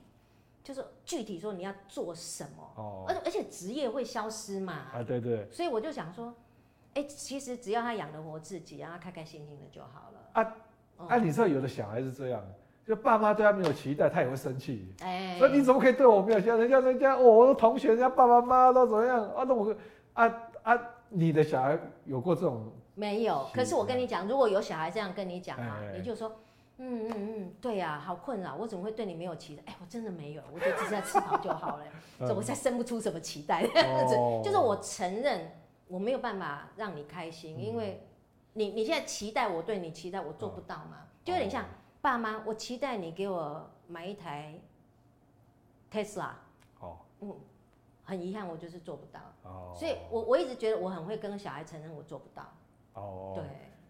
就是具体说你要做什么，哦而而且职业会消失嘛。啊，对对。所以我就想说，哎，其实只要他养得活自己，让他开开心心的就好了。啊，按理说有的小孩是这样。就爸妈对他没有期待，他也会生气。哎，所以你怎么可以对我没有期待？人家人家哦，我的同学，人家爸爸妈妈都怎么样啊？那我啊啊，你的小孩有过这种？没有。可是我跟你讲，如果有小孩这样跟你讲啊，你就说，嗯嗯嗯，对呀，好困扰，我怎么会对你没有期待？哎，我真的没有，我就只是在吃饱就好了，所以我才生不出什么期待。就是我承认我没有办法让你开心，因为你你现在期待我对你期待，我做不到嘛，就有点像。爸妈，我期待你给我买一台 Tesla。哦。嗯，很遗憾，我就是做不到。哦。所以我我一直觉得我很会跟小孩承认我做不到。哦。对。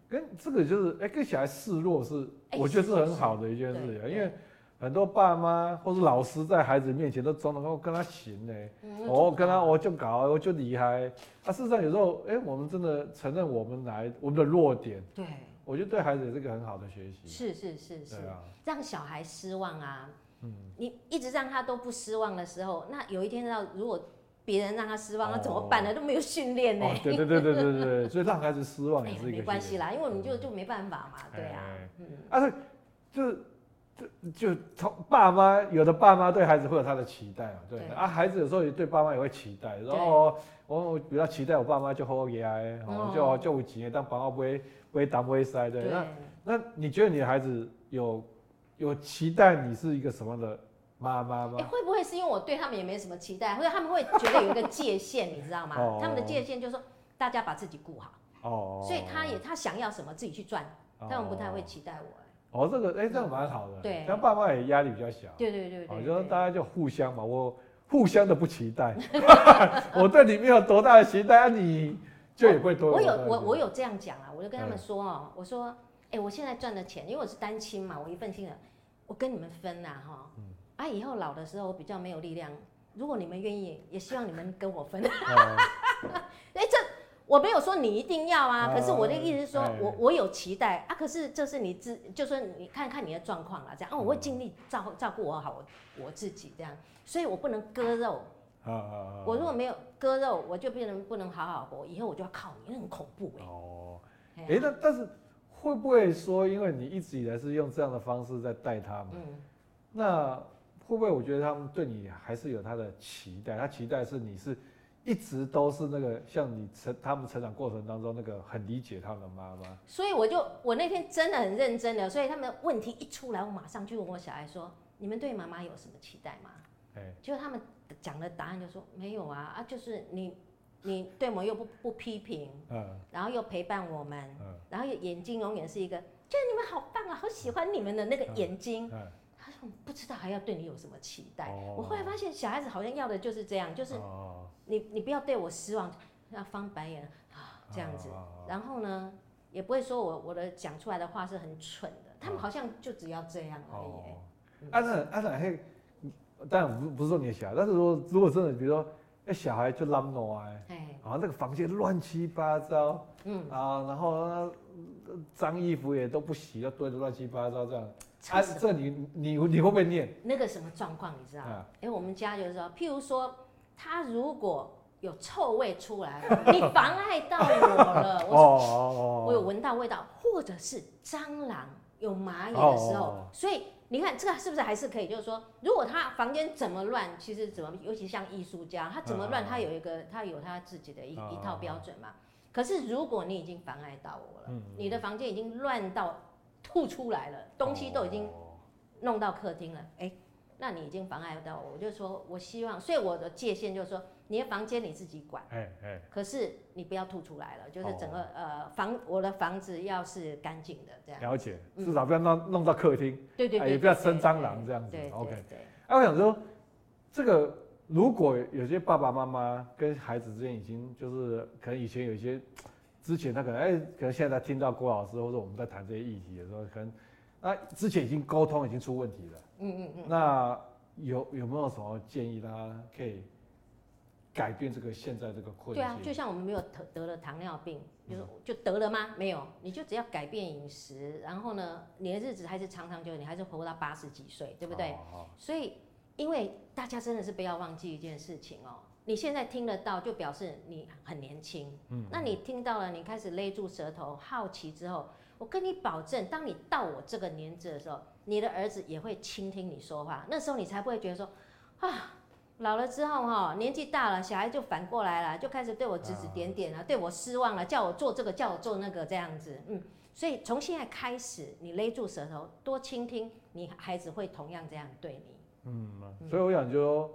跟这个就是，哎，跟小孩示弱是，我觉得是很好的一件事情，因为很多爸妈或是老师在孩子面前都装的跟他行呢。我跟他，我就搞，我就厉害。啊，事实上有时候，哎，我们真的承认我们来我们的弱点。对。我觉得对孩子也是个很好的学习。是是是是，让小孩失望啊，嗯，你一直让他都不失望的时候，那有一天要如果别人让他失望，那怎么办呢？都没有训练呢。对对对对对对对，所以让孩子失望也是一个。没关系啦，因为你就就没办法嘛，对啊，嗯，啊是，就是就就从爸妈有的爸妈对孩子会有他的期待嘛，对。啊，孩子有时候也对爸妈也会期待，然后我我比较期待我爸妈就好好给哎，就就有钱但爸妈不会不。会当不会塞的，那那你觉得你的孩子有有期待你是一个什么的妈妈吗？会不会是因为我对他们也没什么期待，或者他们会觉得有一个界限，你知道吗？他们的界限就是说大家把自己顾好，哦，所以他也他想要什么自己去赚，他们不太会期待我。哦，这个哎，这个蛮好的，对，像爸妈也压力比较小，对对对，我觉得大家就互相嘛，我互相的不期待，我对你没有多大的期待，啊、你就也不会多。我有我我有这样讲啊，我就跟他们说哦、喔，我说，哎、欸，我现在赚的钱，因为我是单亲嘛，我一份薪水，我跟你们分呐哈，啊，以后老的时候我比较没有力量，如果你们愿意，也希望你们跟我分。哎，这我没有说你一定要啊，可是我的意思是说我我有期待啊，可是这是你自，就说你看看你的状况啊，这样啊，我会尽力照照顾我好我我自己这样。所以我不能割肉，啊啊啊！我如果没有割肉，我就变成不能好好活，以后我就要靠你，那很恐怖哎、欸。哦，哎、欸，那但是会不会说，因为你一直以来是用这样的方式在带他们，嗯，那会不会我觉得他们对你还是有他的期待？他期待是你是一直都是那个像你成他们成长过程当中那个很理解他们的妈妈。所以我就我那天真的很认真的，所以他们的问题一出来，我马上就问我小孩说：“你们对妈妈有什么期待吗？”就他们讲的答案就说没有啊啊，就是你你对我们又不不批评，嗯，然后又陪伴我们，嗯，然后眼睛永远是一个，觉得你们好棒啊，好喜欢你们的那个眼睛。嗯，他说不知道还要对你有什么期待。我后来发现小孩子好像要的就是这样，就是你你不要对我失望，要翻白眼啊这样子。然后呢，也不会说我我的讲出来的话是很蠢的，他们好像就只要这样而已。阿婶阿婶嘿。当然不不是说你的小孩，但是说如果真的，比如说，哎，小孩就懒惰哎，啊，那个房间乱七八糟，嗯啊，然后脏衣服也都不洗，要堆得乱七八糟这样，啊，这你你你会不会念？那个什么状况你知道？哎，我们家就是说，譬如说，他如果有臭味出来，你妨碍到我了，我说我有闻到味道，或者是蟑螂有蚂蚁的时候，所以。你看这个是不是还是可以？就是说，如果他房间怎么乱，其实怎么，尤其像艺术家，他怎么乱，他有一个，他有他自己的一一套标准嘛。可是如果你已经妨碍到我了，你的房间已经乱到吐出来了，东西都已经弄到客厅了，哎，那你已经妨碍到我，我就说我希望，所以我的界限就是说。你的房间你自己管，哎哎，可是你不要吐出来了，就是整个呃房，我的房子要是干净的这样。了解，至少不要弄弄到客厅，对对对，也不要生蟑螂这样子。OK，对。哎，我想说，这个如果有些爸爸妈妈跟孩子之间已经就是可能以前有一些，之前他可能哎，可能现在听到郭老师或者我们在谈这些议题的时候，可能那之前已经沟通已经出问题了。嗯嗯嗯。那有有没有什么建议，他可以？改变这个现在这个困境。对啊，就像我们没有得得了糖尿病，就是就得了吗？没有，你就只要改变饮食，然后呢，你的日子还是长长久久，你还是活到八十几岁，对不对？所以，因为大家真的是不要忘记一件事情哦，你现在听得到，就表示你很年轻。嗯。那你听到了，你开始勒住舌头，好奇之后，我跟你保证，当你到我这个年纪的时候，你的儿子也会倾听你说话，那时候你才不会觉得说，啊。老了之后哈，年纪大了，小孩就反过来了，就开始对我指指点点了，对我失望了，叫我做这个，叫我做那个，这样子，嗯，所以从现在开始，你勒住舌头，多倾听，你孩子会同样这样对你。嗯，所以我想就说，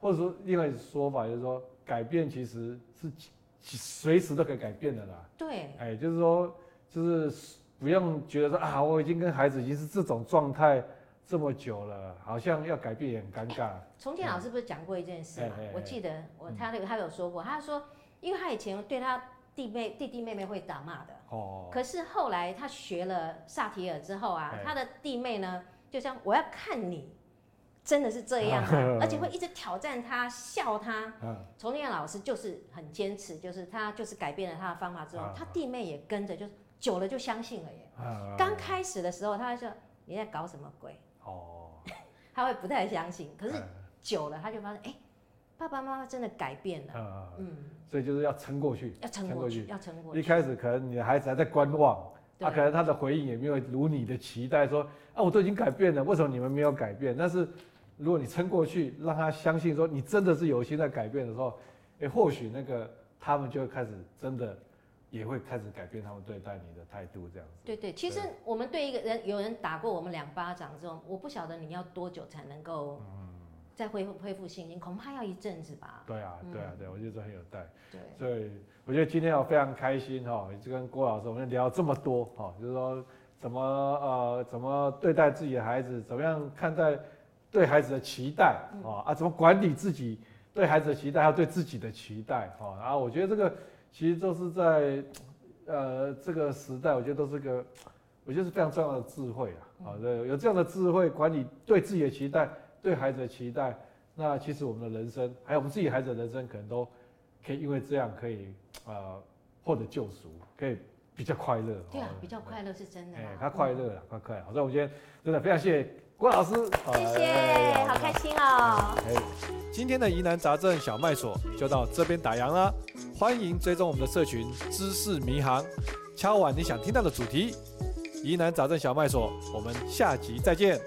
或者说另外一种说法就是说，改变其实是随时都可以改变的啦。对，哎，就是说，就是不用觉得说啊，我已经跟孩子已经是这种状态。这么久了，好像要改变也很尴尬。崇建老师不是讲过一件事吗？嗯、我记得我他那个他有说过，他说，因为他以前对他弟妹弟弟妹妹会打骂的，哦，可是后来他学了萨提尔之后啊，他的弟妹呢，就像我要看你真的是这样，啊，而且会一直挑战他，笑他。崇建老师就是很坚持，就是他就是改变了他的方法之后，他弟妹也跟着，就久了就相信了耶。刚开始的时候，他就说你在搞什么鬼？哦，他会不太相信，可是久了他就发现，哎，爸爸妈妈真的改变了。嗯，所以就是要撑过去，要撑过去，要撑过去。一开始可能你的孩子还在观望，他可能他的回应也没有如你的期待，说啊，我都已经改变了，为什么你们没有改变？但是如果你撑过去，让他相信说你真的是有心在改变的时候，哎，或许那个他们就会开始真的。也会开始改变他们对待你的态度，这样子。对对，其实我们对一个人，有人打过我们两巴掌之后，我不晓得你要多久才能够再恢复恢复信心，恐怕要一阵子吧。对啊，对啊，对，我觉得这很有待。对，所以我觉得今天我非常开心哈，就跟郭老师我们聊这么多哈，就是说怎么呃怎么对待自己的孩子，怎么样看待对孩子的期待啊啊，怎么管理自己对孩子的期待，还有对自己的期待哈。然后我觉得这个其实都是在呃这个时代，我觉得都是个我觉得是非常重要的智慧啊。好的，有这样的智慧管理对自己的期待，对孩子的期待，那其实我们的人生，还有我们自己孩子的人生，可能都可以因为这样可以呃获得救赎，可以比较快乐。对啊，比较快乐是真的。哎，他快乐了，他快乐。所以我们今天真的非常谢谢郭老师，谢谢，好开心哦。今天的疑难杂症小麦所就到这边打烊了，欢迎追踪我们的社群知识迷航，敲完你想听到的主题。疑难杂症小麦所，我们下集再见。